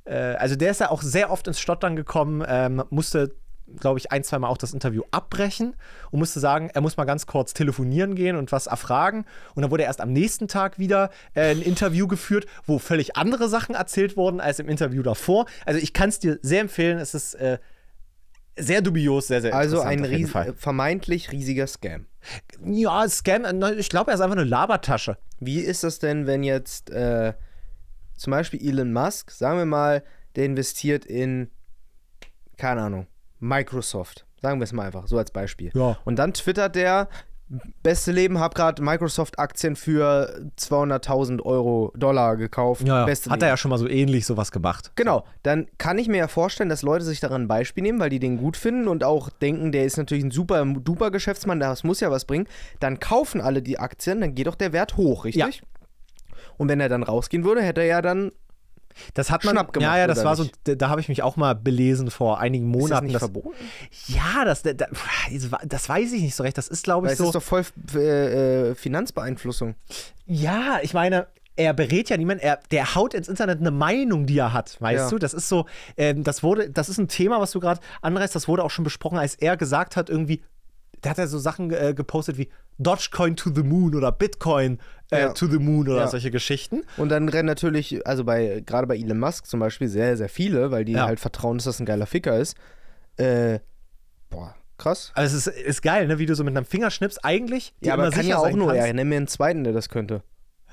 äh, also der ist ja auch sehr oft ins Stottern gekommen, ähm, musste glaube ich, ein, zwei Mal auch das Interview abbrechen und musste sagen, er muss mal ganz kurz telefonieren gehen und was erfragen. Und dann wurde erst am nächsten Tag wieder äh, ein Interview geführt, wo völlig andere Sachen erzählt wurden als im Interview davor. Also ich kann es dir sehr empfehlen. Es ist äh, sehr dubios, sehr, sehr Also ein ries Fall. vermeintlich riesiger Scam. Ja, Scam, äh, ich glaube, er ist einfach eine Labertasche. Wie ist das denn, wenn jetzt äh, zum Beispiel Elon Musk, sagen wir mal, der investiert in, keine Ahnung, Microsoft. Sagen wir es mal einfach, so als Beispiel. Ja. Und dann twittert der, beste Leben, hab gerade Microsoft-Aktien für 200.000 Euro, Dollar gekauft. Ja, beste hat Leben. er ja schon mal so ähnlich sowas gemacht. Genau, dann kann ich mir ja vorstellen, dass Leute sich daran ein Beispiel nehmen, weil die den gut finden und auch denken, der ist natürlich ein super duper Geschäftsmann, das muss ja was bringen. Dann kaufen alle die Aktien, dann geht doch der Wert hoch, richtig? Und wenn er dann rausgehen würde, hätte er ja dann. Das hat man. Schnapp gemacht, ja, ja, das war so. nicht? Da, da habe ich mich auch mal belesen vor einigen Ist das Monaten. nicht verboten? ja, das, da, das weiß ich nicht so recht. Das ist, glaube Weil ich, es so. ist doch voll äh, äh, Finanzbeeinflussung. Ja, ich meine, er berät ja niemanden, er, der haut ins Internet eine Meinung, die er hat, weißt Ja. du? Das ist so, ähm, das wurde, das ist ein Thema, was du gerade anreißt, das wurde auch schon besprochen, als er gesagt hat, irgendwie, der hat ja so Sachen äh, gepostet wie Dogecoin to the Moon oder Bitcoin Ja. to the Moon oder Ja. solche Geschichten. Und dann rennen natürlich, also bei gerade bei Elon Musk zum Beispiel, sehr, sehr viele, weil die Ja. halt vertrauen, dass das ein geiler Ficker ist. Äh, boah, krass. Also es ist, ist geil, ne? Wie du so mit einem Fingerschnips eigentlich dir Ja, aber kann sicher ja auch nur kannst. er. Nenn mir einen zweiten, der das könnte.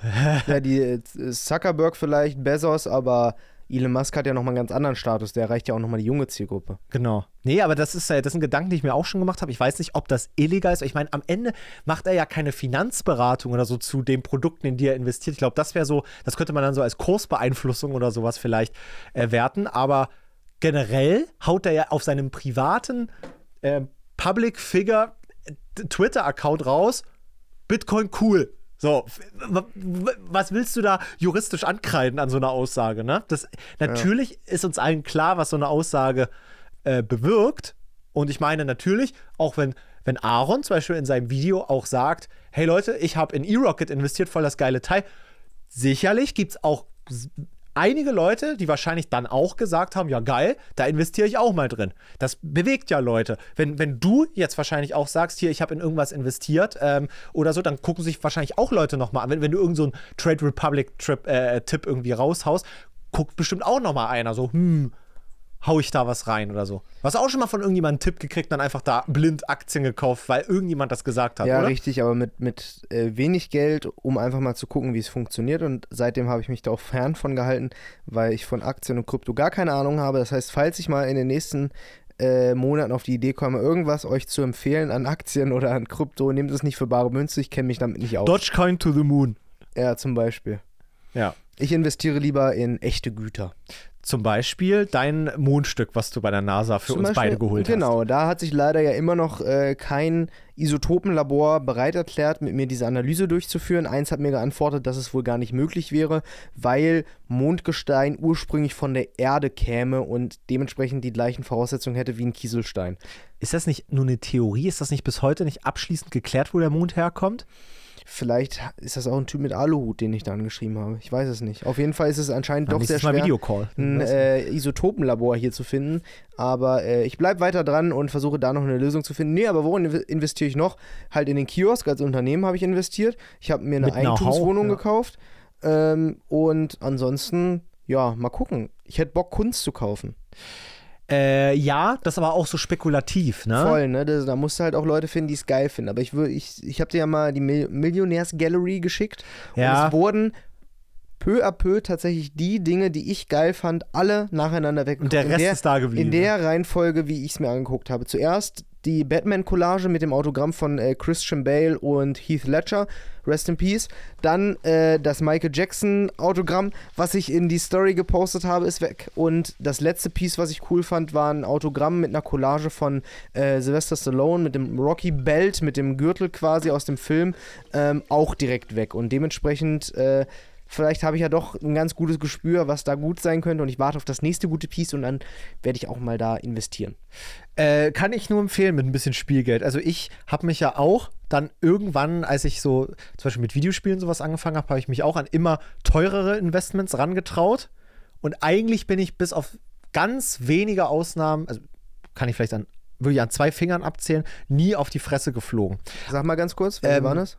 ja, die äh, Zuckerberg vielleicht, Bezos, aber Elon Musk hat ja nochmal einen ganz anderen Status. Der erreicht ja auch nochmal die junge Zielgruppe. Genau. Nee, aber das ist, äh, das sind Gedanken, die ich mir auch schon gemacht habe. Ich weiß nicht, ob das illegal ist. Ich meine, am Ende macht er ja keine Finanzberatung oder so zu den Produkten, in die er investiert. Ich glaube, das wäre so, das könnte man dann so als Kursbeeinflussung oder sowas vielleicht äh, werten. Aber generell haut er ja auf seinem privaten äh, Public Figure äh, Twitter-Account raus, Bitcoin cool. So, was willst du da juristisch ankreiden an so einer Aussage, ne? Das, natürlich ist uns allen klar, was so eine Aussage äh, bewirkt. Und ich meine natürlich, auch wenn, wenn Aaron zum Beispiel in seinem Video auch sagt, hey Leute, ich habe in E-Rocket investiert, voll das geile Teil. Sicherlich gibt es auch einige Leute, die wahrscheinlich dann auch gesagt haben, ja geil, da investiere ich auch mal drin. Das bewegt ja Leute. Wenn, wenn du jetzt wahrscheinlich auch sagst, hier, ich habe in irgendwas investiert ähm, oder so, dann gucken sich wahrscheinlich auch Leute nochmal an. Wenn, wenn du irgend so Trade Republic-Tipp äh, Tipp irgendwie raushaust, guckt bestimmt auch nochmal einer so, hm, hau ich da was rein oder so. Du hast auch schon mal von irgendjemandem einen Tipp gekriegt und dann einfach da blind Aktien gekauft, weil irgendjemand das gesagt hat, ja, oder? richtig, aber mit, mit äh, wenig Geld, um einfach mal zu gucken, wie es funktioniert. Und seitdem habe ich mich da auch fern von gehalten, weil ich von Aktien und Krypto gar keine Ahnung habe. Das heißt, falls ich mal in den nächsten äh, Monaten auf die Idee komme, irgendwas euch zu empfehlen an Aktien oder an Krypto, nehmt es nicht für bare Münze, ich kenne mich damit nicht aus. Dogecoin to the Moon. Ja, zum Beispiel. Ja. Ich investiere lieber in echte Güter. Zum Beispiel dein Mondstück, was du bei der NASA für Zum uns Beispiel- beide geholt Genau, da hat sich leider ja immer noch äh, kein Isotopenlabor bereit erklärt, mit mir diese Analyse durchzuführen. Eins hat mir geantwortet, dass es wohl gar nicht möglich wäre, weil Mondgestein ursprünglich von der Erde käme und dementsprechend die gleichen Voraussetzungen hätte wie ein Kieselstein. hast. Ist das nicht nur eine Theorie? Ist das nicht bis heute nicht abschließend geklärt, wo der Mond herkommt? Vielleicht ist das auch ein Typ mit Aluhut, den ich da angeschrieben habe. Ich weiß es nicht. Auf jeden Fall ist es anscheinend doch sehr schwer. Videocall. ein äh, Isotopenlabor hier zu finden. Aber äh, ich bleibe weiter dran und versuche da noch eine Lösung zu finden. Nee, aber worin inv- investiere ich noch? Halt in den Kiosk als Unternehmen habe ich investiert. Ich habe mir eine Mit Eigentumswohnung ja. gekauft. Ähm, und ansonsten, ja, mal gucken. Ich hätte Bock, Kunst zu kaufen. Äh, ja, das ist aber auch so spekulativ, ne? Voll, ne? Das, da musst du halt auch Leute finden, die es geil finden. Aber ich, wür- ich, ich habe dir ja mal die Mil Millionärs-Gallery geschickt. Ja. Und es wurden peu à peu tatsächlich die Dinge, die ich geil fand, alle nacheinander weg. Und der Rest der- ist da geblieben. In der Reihenfolge, wie ich es mir angeguckt habe. Zuerst die Batman-Collage mit dem Autogramm von äh, Christian Bale und Heath Ledger, Rest in Peace. Dann äh, das Michael Jackson-Autogramm, was ich in die Story gepostet habe, ist weg. Und das letzte Piece, was ich cool fand, war ein Autogramm mit einer Collage von äh, Sylvester Stallone mit dem Rocky Belt, mit dem Gürtel quasi aus dem Film, ähm, auch direkt weg. Und dementsprechend. Äh, Vielleicht habe ich ja doch ein ganz gutes Gespür, was da gut sein könnte und ich warte auf das nächste gute Piece und dann werde ich auch mal da investieren. Äh, kann ich nur empfehlen mit ein bisschen Spielgeld. Also ich habe mich ja auch dann irgendwann, als ich so zum Beispiel mit Videospielen sowas angefangen habe, habe ich mich auch an immer teurere Investments rangetraut. Und eigentlich bin ich bis auf ganz wenige Ausnahmen, also kann ich vielleicht an, wirklich an zwei Fingern abzählen, nie auf die Fresse geflogen. Sag mal ganz kurz, wer Ähm, war das?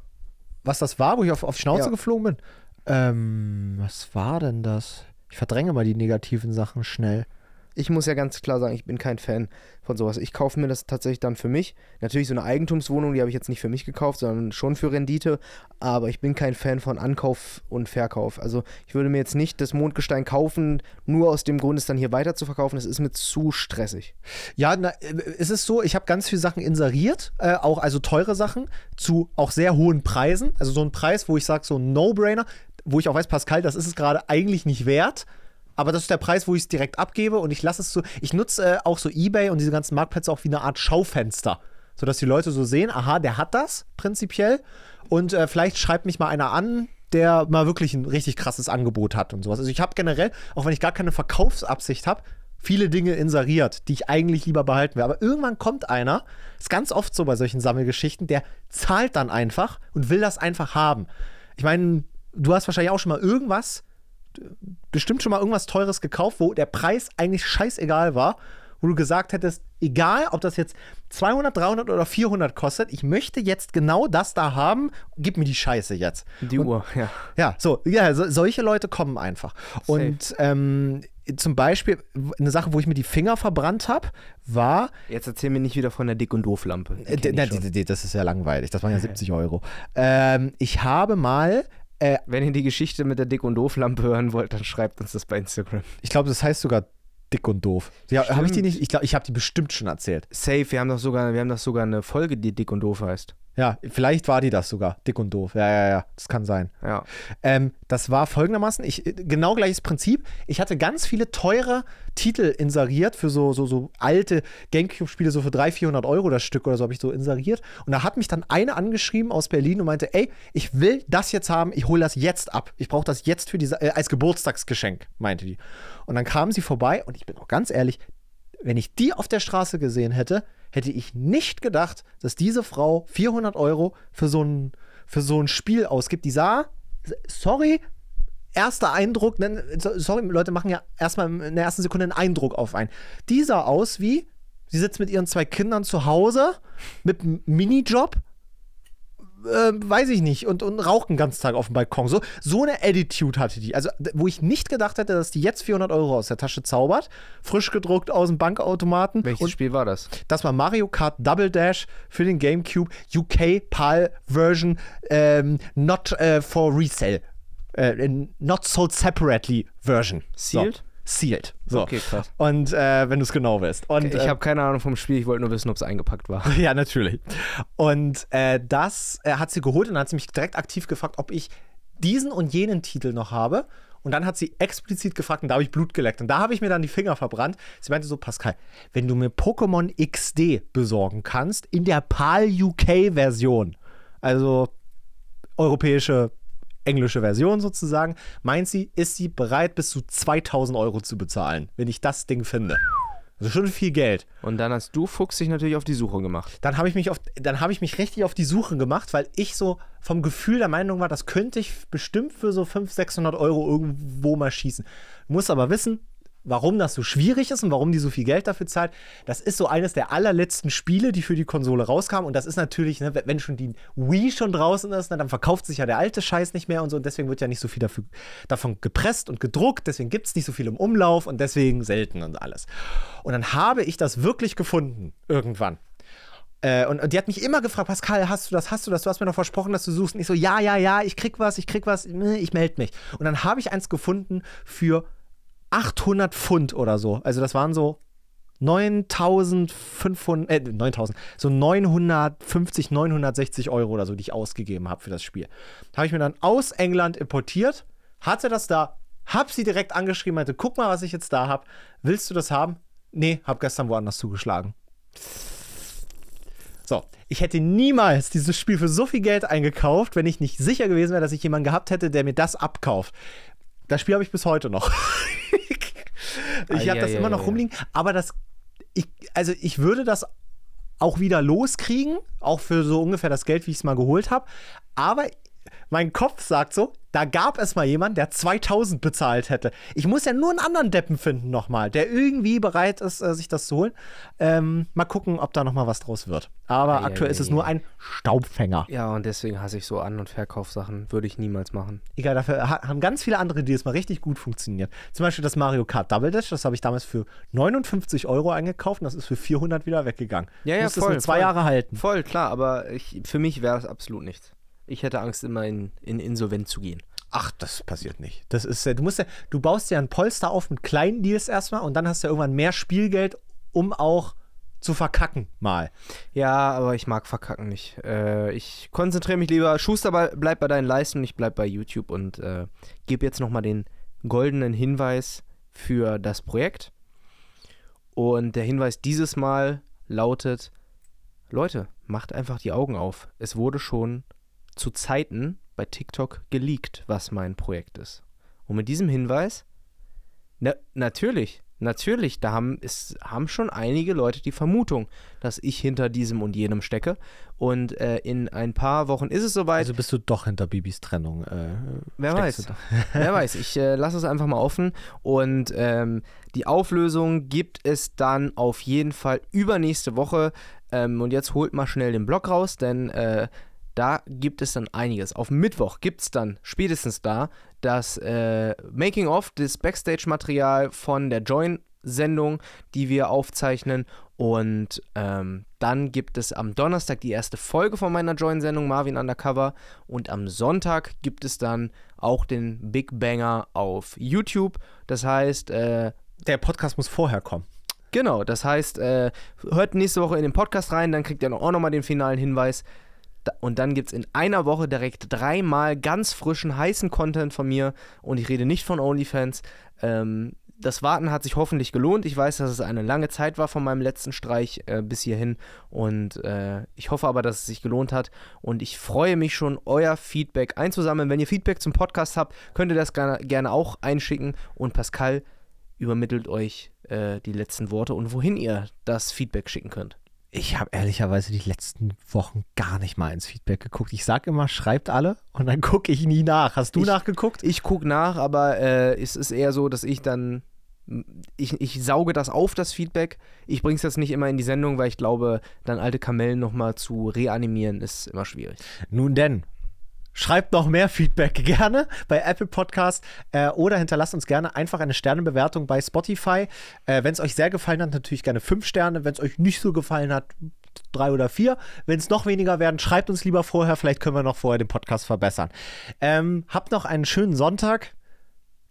Was das war, wo ich auf, auf Schnauze Ja. geflogen bin? Ähm, was war denn das? Ich verdränge mal die negativen Sachen schnell. Ich muss ja ganz klar sagen, ich bin kein Fan von sowas. Ich kaufe mir das tatsächlich dann für mich. Natürlich so eine Eigentumswohnung, die habe ich jetzt nicht für mich gekauft, sondern schon für Rendite. Aber ich bin kein Fan von Ankauf und Verkauf. Also ich würde mir jetzt nicht das Mondgestein kaufen, nur aus dem Grund, es dann hier weiter zu verkaufen. Das ist mir zu stressig. Ja, na, äh, es ist so, ich habe ganz viele Sachen inseriert, äh, auch also teure Sachen, zu auch sehr hohen Preisen. Also so ein Preis, wo ich sage, so ein No-Brainer, wo ich auch weiß, Pascal, das ist es gerade eigentlich nicht wert. Aber das ist der Preis, wo ich es direkt abgebe und ich lasse es so. Ich nutze äh, auch so Ebay und diese ganzen Marktplätze auch wie eine Art Schaufenster. Sodass die Leute so sehen, aha, der hat das prinzipiell. Und äh, vielleicht schreibt mich mal einer an, der mal wirklich ein richtig krasses Angebot hat und sowas. Also ich habe generell, auch wenn ich gar keine Verkaufsabsicht habe, viele Dinge inseriert, die ich eigentlich lieber behalten will. Aber irgendwann kommt einer, ist ganz oft so bei solchen Sammelgeschichten, der zahlt dann einfach und will das einfach haben. Ich meine, du hast wahrscheinlich auch schon mal irgendwas, bestimmt schon mal irgendwas Teures gekauft, wo der Preis eigentlich scheißegal war, wo du gesagt hättest, egal, ob das jetzt 200, 300 oder 400 kostet, ich möchte jetzt genau das da haben, gib mir die Scheiße jetzt. Die Uhr, ja. Ja, so, ja, so, solche Leute kommen einfach. Und ähm, zum Beispiel, eine Sache, wo ich mir die Finger verbrannt habe, war, Jetzt erzähl mir nicht wieder von der Dick- und Doof-Lampe. Äh, das ist ja langweilig, das waren ja 70 Euro. Ähm, ich habe mal, äh, Wenn ihr die Geschichte mit der Dick- und Doof-Lampe hören wollt, dann schreibt uns das bei Instagram. ich glaube, das heißt sogar dick und doof. Ja, habe ich die nicht? Ich glaube, ich habe die bestimmt schon erzählt. Safe, wir haben doch sogar, wir haben doch sogar eine Folge, die Dick und Doof heißt. Ja, vielleicht war die das sogar, dick und doof. Ja, ja, ja, das kann sein. Ja. Ähm, das war folgendermaßen, ich, äh, genau gleiches Prinzip. Ich hatte ganz viele teure Titel inseriert für so, so, so alte Gamecube-Spiele, so für 300, 400 Euro das Stück oder so habe ich so inseriert. Und da hat mich dann eine angeschrieben aus Berlin und meinte, ey, ich will das jetzt haben, ich hole das jetzt ab. Ich brauche das jetzt für diese, äh, als Geburtstagsgeschenk, meinte die. Und dann kam sie vorbei und ich bin auch ganz ehrlich, wenn ich die auf der Straße gesehen hätte, hätte ich nicht gedacht, dass diese Frau 400 Euro für so ein, für so ein Spiel ausgibt. Die sah, sorry, erster Eindruck, so- sorry, Leute machen ja erstmal in der ersten Sekunde einen Eindruck auf einen. Die sah aus wie, sie sitzt mit ihren zwei Kindern zu Hause, mit einem Minijob, äh, weiß ich nicht, und, und raucht den ganzen Tag auf dem Balkon. So, so eine Attitude hatte die. Also, wo ich nicht gedacht hätte, dass die jetzt 400 Euro aus der Tasche zaubert, frisch gedruckt aus dem Bankautomaten. Welches und Spiel war das? das war Mario Kart Double Dash für den GameCube UK PAL Version ähm, not äh, for resale. Äh, not sold separately Version. Sealed? So. Sealed. So. Okay, krass. Und äh, wenn du es genau willst. Und, Ich äh, habe keine Ahnung vom Spiel, ich wollte nur wissen, ob es eingepackt war. ja, natürlich. Und äh, das äh, hat sie geholt und dann hat sie mich direkt aktiv gefragt, ob ich diesen und jenen Titel noch habe. Und dann hat sie explizit gefragt, und da habe ich Blut geleckt. Und da habe ich mir dann die Finger verbrannt. Sie meinte so, Pascal, wenn du mir Pokémon XD besorgen kannst, in der PAL UK-Version, also europäische, englische Version sozusagen, meint sie, ist sie bereit, bis zu 2000 Euro zu bezahlen, wenn ich das Ding finde. Also schon viel Geld. Und dann hast du Fuchs dich natürlich auf die Suche gemacht. dann habe ich mich auf, dann habe ich mich richtig auf die Suche gemacht, weil ich so vom Gefühl der Meinung war, das könnte ich bestimmt für so 500, 600 Euro irgendwo mal schießen. Muss aber wissen, warum das so schwierig ist und warum die so viel Geld dafür zahlt. Das ist so eines der allerletzten Spiele, die für die Konsole rauskamen. Und das ist natürlich, ne, wenn schon die Wii schon draußen ist, ne, dann verkauft sich ja der alte Scheiß nicht mehr und so. Und deswegen wird ja nicht so viel dafür, davon gepresst und gedruckt. Deswegen gibt es nicht so viel im Umlauf und deswegen selten und alles. Und dann habe ich das wirklich gefunden, irgendwann. Äh, und, und die hat mich immer gefragt, Pascal, hast du das, hast du das? Du hast mir doch versprochen, dass du suchst. Und ich so, ja, ja, ja, ich krieg was, ich krieg was, ich melde mich. Und dann habe ich eins gefunden für 800 Pfund oder so. Also das waren so 9500, äh, 9000, so 950, 960 Euro oder so, die ich ausgegeben habe für das Spiel. Habe ich mir dann aus England importiert, hatte das da, hab sie direkt angeschrieben, meinte, guck mal, was ich jetzt da habe. Willst du das haben? Nee, hab gestern woanders zugeschlagen. So, ich hätte niemals dieses Spiel für so viel Geld eingekauft, wenn ich nicht sicher gewesen wäre, dass ich jemanden gehabt hätte, der mir das abkauft. Das Spiel habe ich bis heute noch. ich habe das immer noch rumliegen, aber das, ich, also ich würde das auch wieder loskriegen, auch für so ungefähr das Geld, wie ich es mal geholt habe. Aber mein Kopf sagt so, da gab es mal jemanden, der 2000 bezahlt hätte. Ich muss ja nur einen anderen Deppen finden nochmal, der irgendwie bereit ist, äh, sich das zu holen. Ähm, mal gucken, ob da nochmal was draus wird. Aber Ei, aktuell ei, ist es ei, nur ei. ein Staubfänger. Ja, und deswegen hasse ich so An- und Verkaufssachen. Würde ich niemals machen. Egal, dafür ha- haben ganz viele andere, die es mal richtig gut funktioniert. Zum Beispiel das Mario Kart Double Dash, das habe ich damals für 59 Euro eingekauft und das ist für 400 wieder weggegangen. Ja, ja, voll, nur zwei voll. Jahre halten. Voll, klar, aber ich, für mich wäre das absolut nichts. Ich hätte Angst, immer in, in Insolvent zu gehen. Ach, das passiert nicht. Das ist, du musst ja, du baust ja ein Polster auf mit kleinen Deals erstmal und dann hast du ja irgendwann mehr Spielgeld, um auch zu verkacken mal. Ja, aber ich mag Verkacken nicht. Äh, ich konzentriere mich lieber. Schuster, bleib bei deinen Leisten, ich bleib bei YouTube und äh, gebe jetzt nochmal den goldenen Hinweis für das Projekt. Und der Hinweis dieses Mal lautet: Leute, macht einfach die Augen auf. Es wurde schon zu Zeiten bei TikTok geleakt, was mein Projekt ist. Und mit diesem Hinweis, na, natürlich, natürlich, da haben, es haben schon einige Leute die Vermutung, dass ich hinter diesem und jenem stecke. Und äh, in ein paar Wochen ist es soweit. Also bist du doch hinter Bibis Trennung. Äh, Wer weiß. Wer weiß, ich äh, lasse es einfach mal offen. Und ähm, die Auflösung gibt es dann auf jeden Fall übernächste Woche. Ähm, und jetzt holt mal schnell den Blog raus, denn äh, da gibt es dann einiges. Auf Mittwoch gibt es dann spätestens da das äh, Making-of, das Backstage-Material von der Join-Sendung, die wir aufzeichnen. Und ähm, dann gibt es am Donnerstag die erste Folge von meiner Join-Sendung Marvin Undercover. Und am Sonntag gibt es dann auch den Big Banger auf YouTube. Das heißt, äh, Der Podcast muss vorher kommen. Genau, das heißt, äh, hört nächste Woche in den Podcast rein, dann kriegt ihr auch nochmal den finalen Hinweis. Und dann gibt es in einer Woche direkt dreimal ganz frischen, heißen Content von mir. Und ich rede nicht von OnlyFans. Ähm, das Warten hat sich hoffentlich gelohnt. Ich weiß, dass es eine lange Zeit war von meinem letzten Streich äh, bis hierhin. Und äh, ich hoffe aber, dass es sich gelohnt hat. Und ich freue mich schon, euer Feedback einzusammeln. Wenn ihr Feedback zum Podcast habt, könnt ihr das gerne, gerne auch einschicken. Und Pascal übermittelt euch äh, die letzten Worte und wohin ihr das Feedback schicken könnt. Ich habe ehrlicherweise die letzten Wochen gar nicht mal ins Feedback geguckt. Ich sag immer, schreibt alle und dann gucke ich nie nach. Hast du Ich- nachgeguckt? Ich gucke nach, aber äh, es ist eher so, dass ich dann. Ich, ich sauge das auf, das Feedback. Ich bringe es jetzt nicht immer in die Sendung, weil ich glaube, dann alte Kamellen nochmal zu reanimieren ist immer schwierig. Nun denn, schreibt noch mehr Feedback gerne bei Apple Podcast äh, oder hinterlasst uns gerne einfach eine Sternebewertung bei Spotify. Äh, Wenn es euch sehr gefallen hat, natürlich gerne fünf Sterne. Wenn es euch nicht so gefallen hat, drei oder vier. Wenn es noch weniger werden, schreibt uns lieber vorher. Vielleicht können wir noch vorher den Podcast verbessern. Ähm, habt noch einen schönen Sonntag.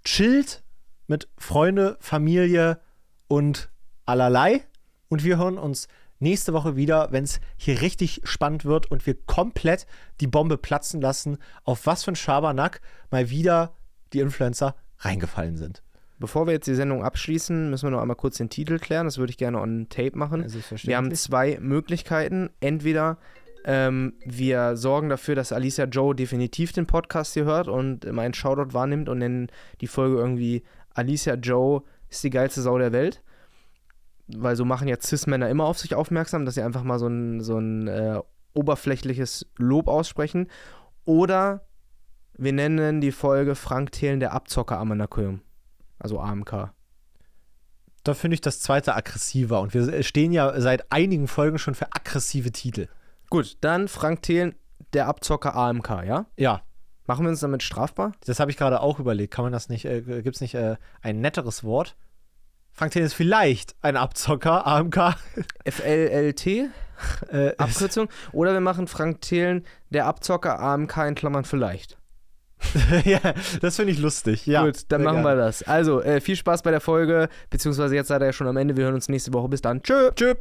Chillt mit Freunde, Familie und allerlei. Und wir hören uns nächste Woche wieder, wenn es hier richtig spannend wird und wir komplett die Bombe platzen lassen, auf was für ein Schabernack mal wieder die Influencer reingefallen sind. Bevor wir jetzt die Sendung abschließen, müssen wir noch einmal kurz den Titel klären. Das würde ich gerne on Tape machen. Wir haben zwei Möglichkeiten. Entweder ähm, wir sorgen dafür, dass Alicia Joe definitiv den Podcast hier hört und meinen Shoutout wahrnimmt und nennen die Folge irgendwie Alicia Joe ist die geilste Sau der Welt. Weil so machen ja Cis-Männer immer auf sich aufmerksam, dass sie einfach mal so ein, so ein äh, oberflächliches Lob aussprechen. Oder wir nennen die Folge Frank Thelen der Abzocker am Anaköm. Also AMK. Da finde ich das zweite aggressiver und wir stehen ja seit einigen Folgen schon für aggressive Titel. Gut, dann Frank Thelen der Abzocker AMK, ja? Ja, Machen wir uns damit strafbar? das habe ich gerade auch überlegt. Kann man das nicht, äh, gibt es nicht äh, ein netteres Wort? Frank Thelen ist vielleicht ein Abzocker, AMK. FLLT, Äh, Abkürzung. Oder wir machen Frank Thelen der Abzocker AMK in Klammern vielleicht. ja, das finde ich lustig. Ja, Gut, dann machen gerne. wir das. Also, äh, viel Spaß bei der Folge, beziehungsweise jetzt seid ihr ja schon am Ende. Wir hören uns nächste Woche. Bis dann. Tschö. Tschüss.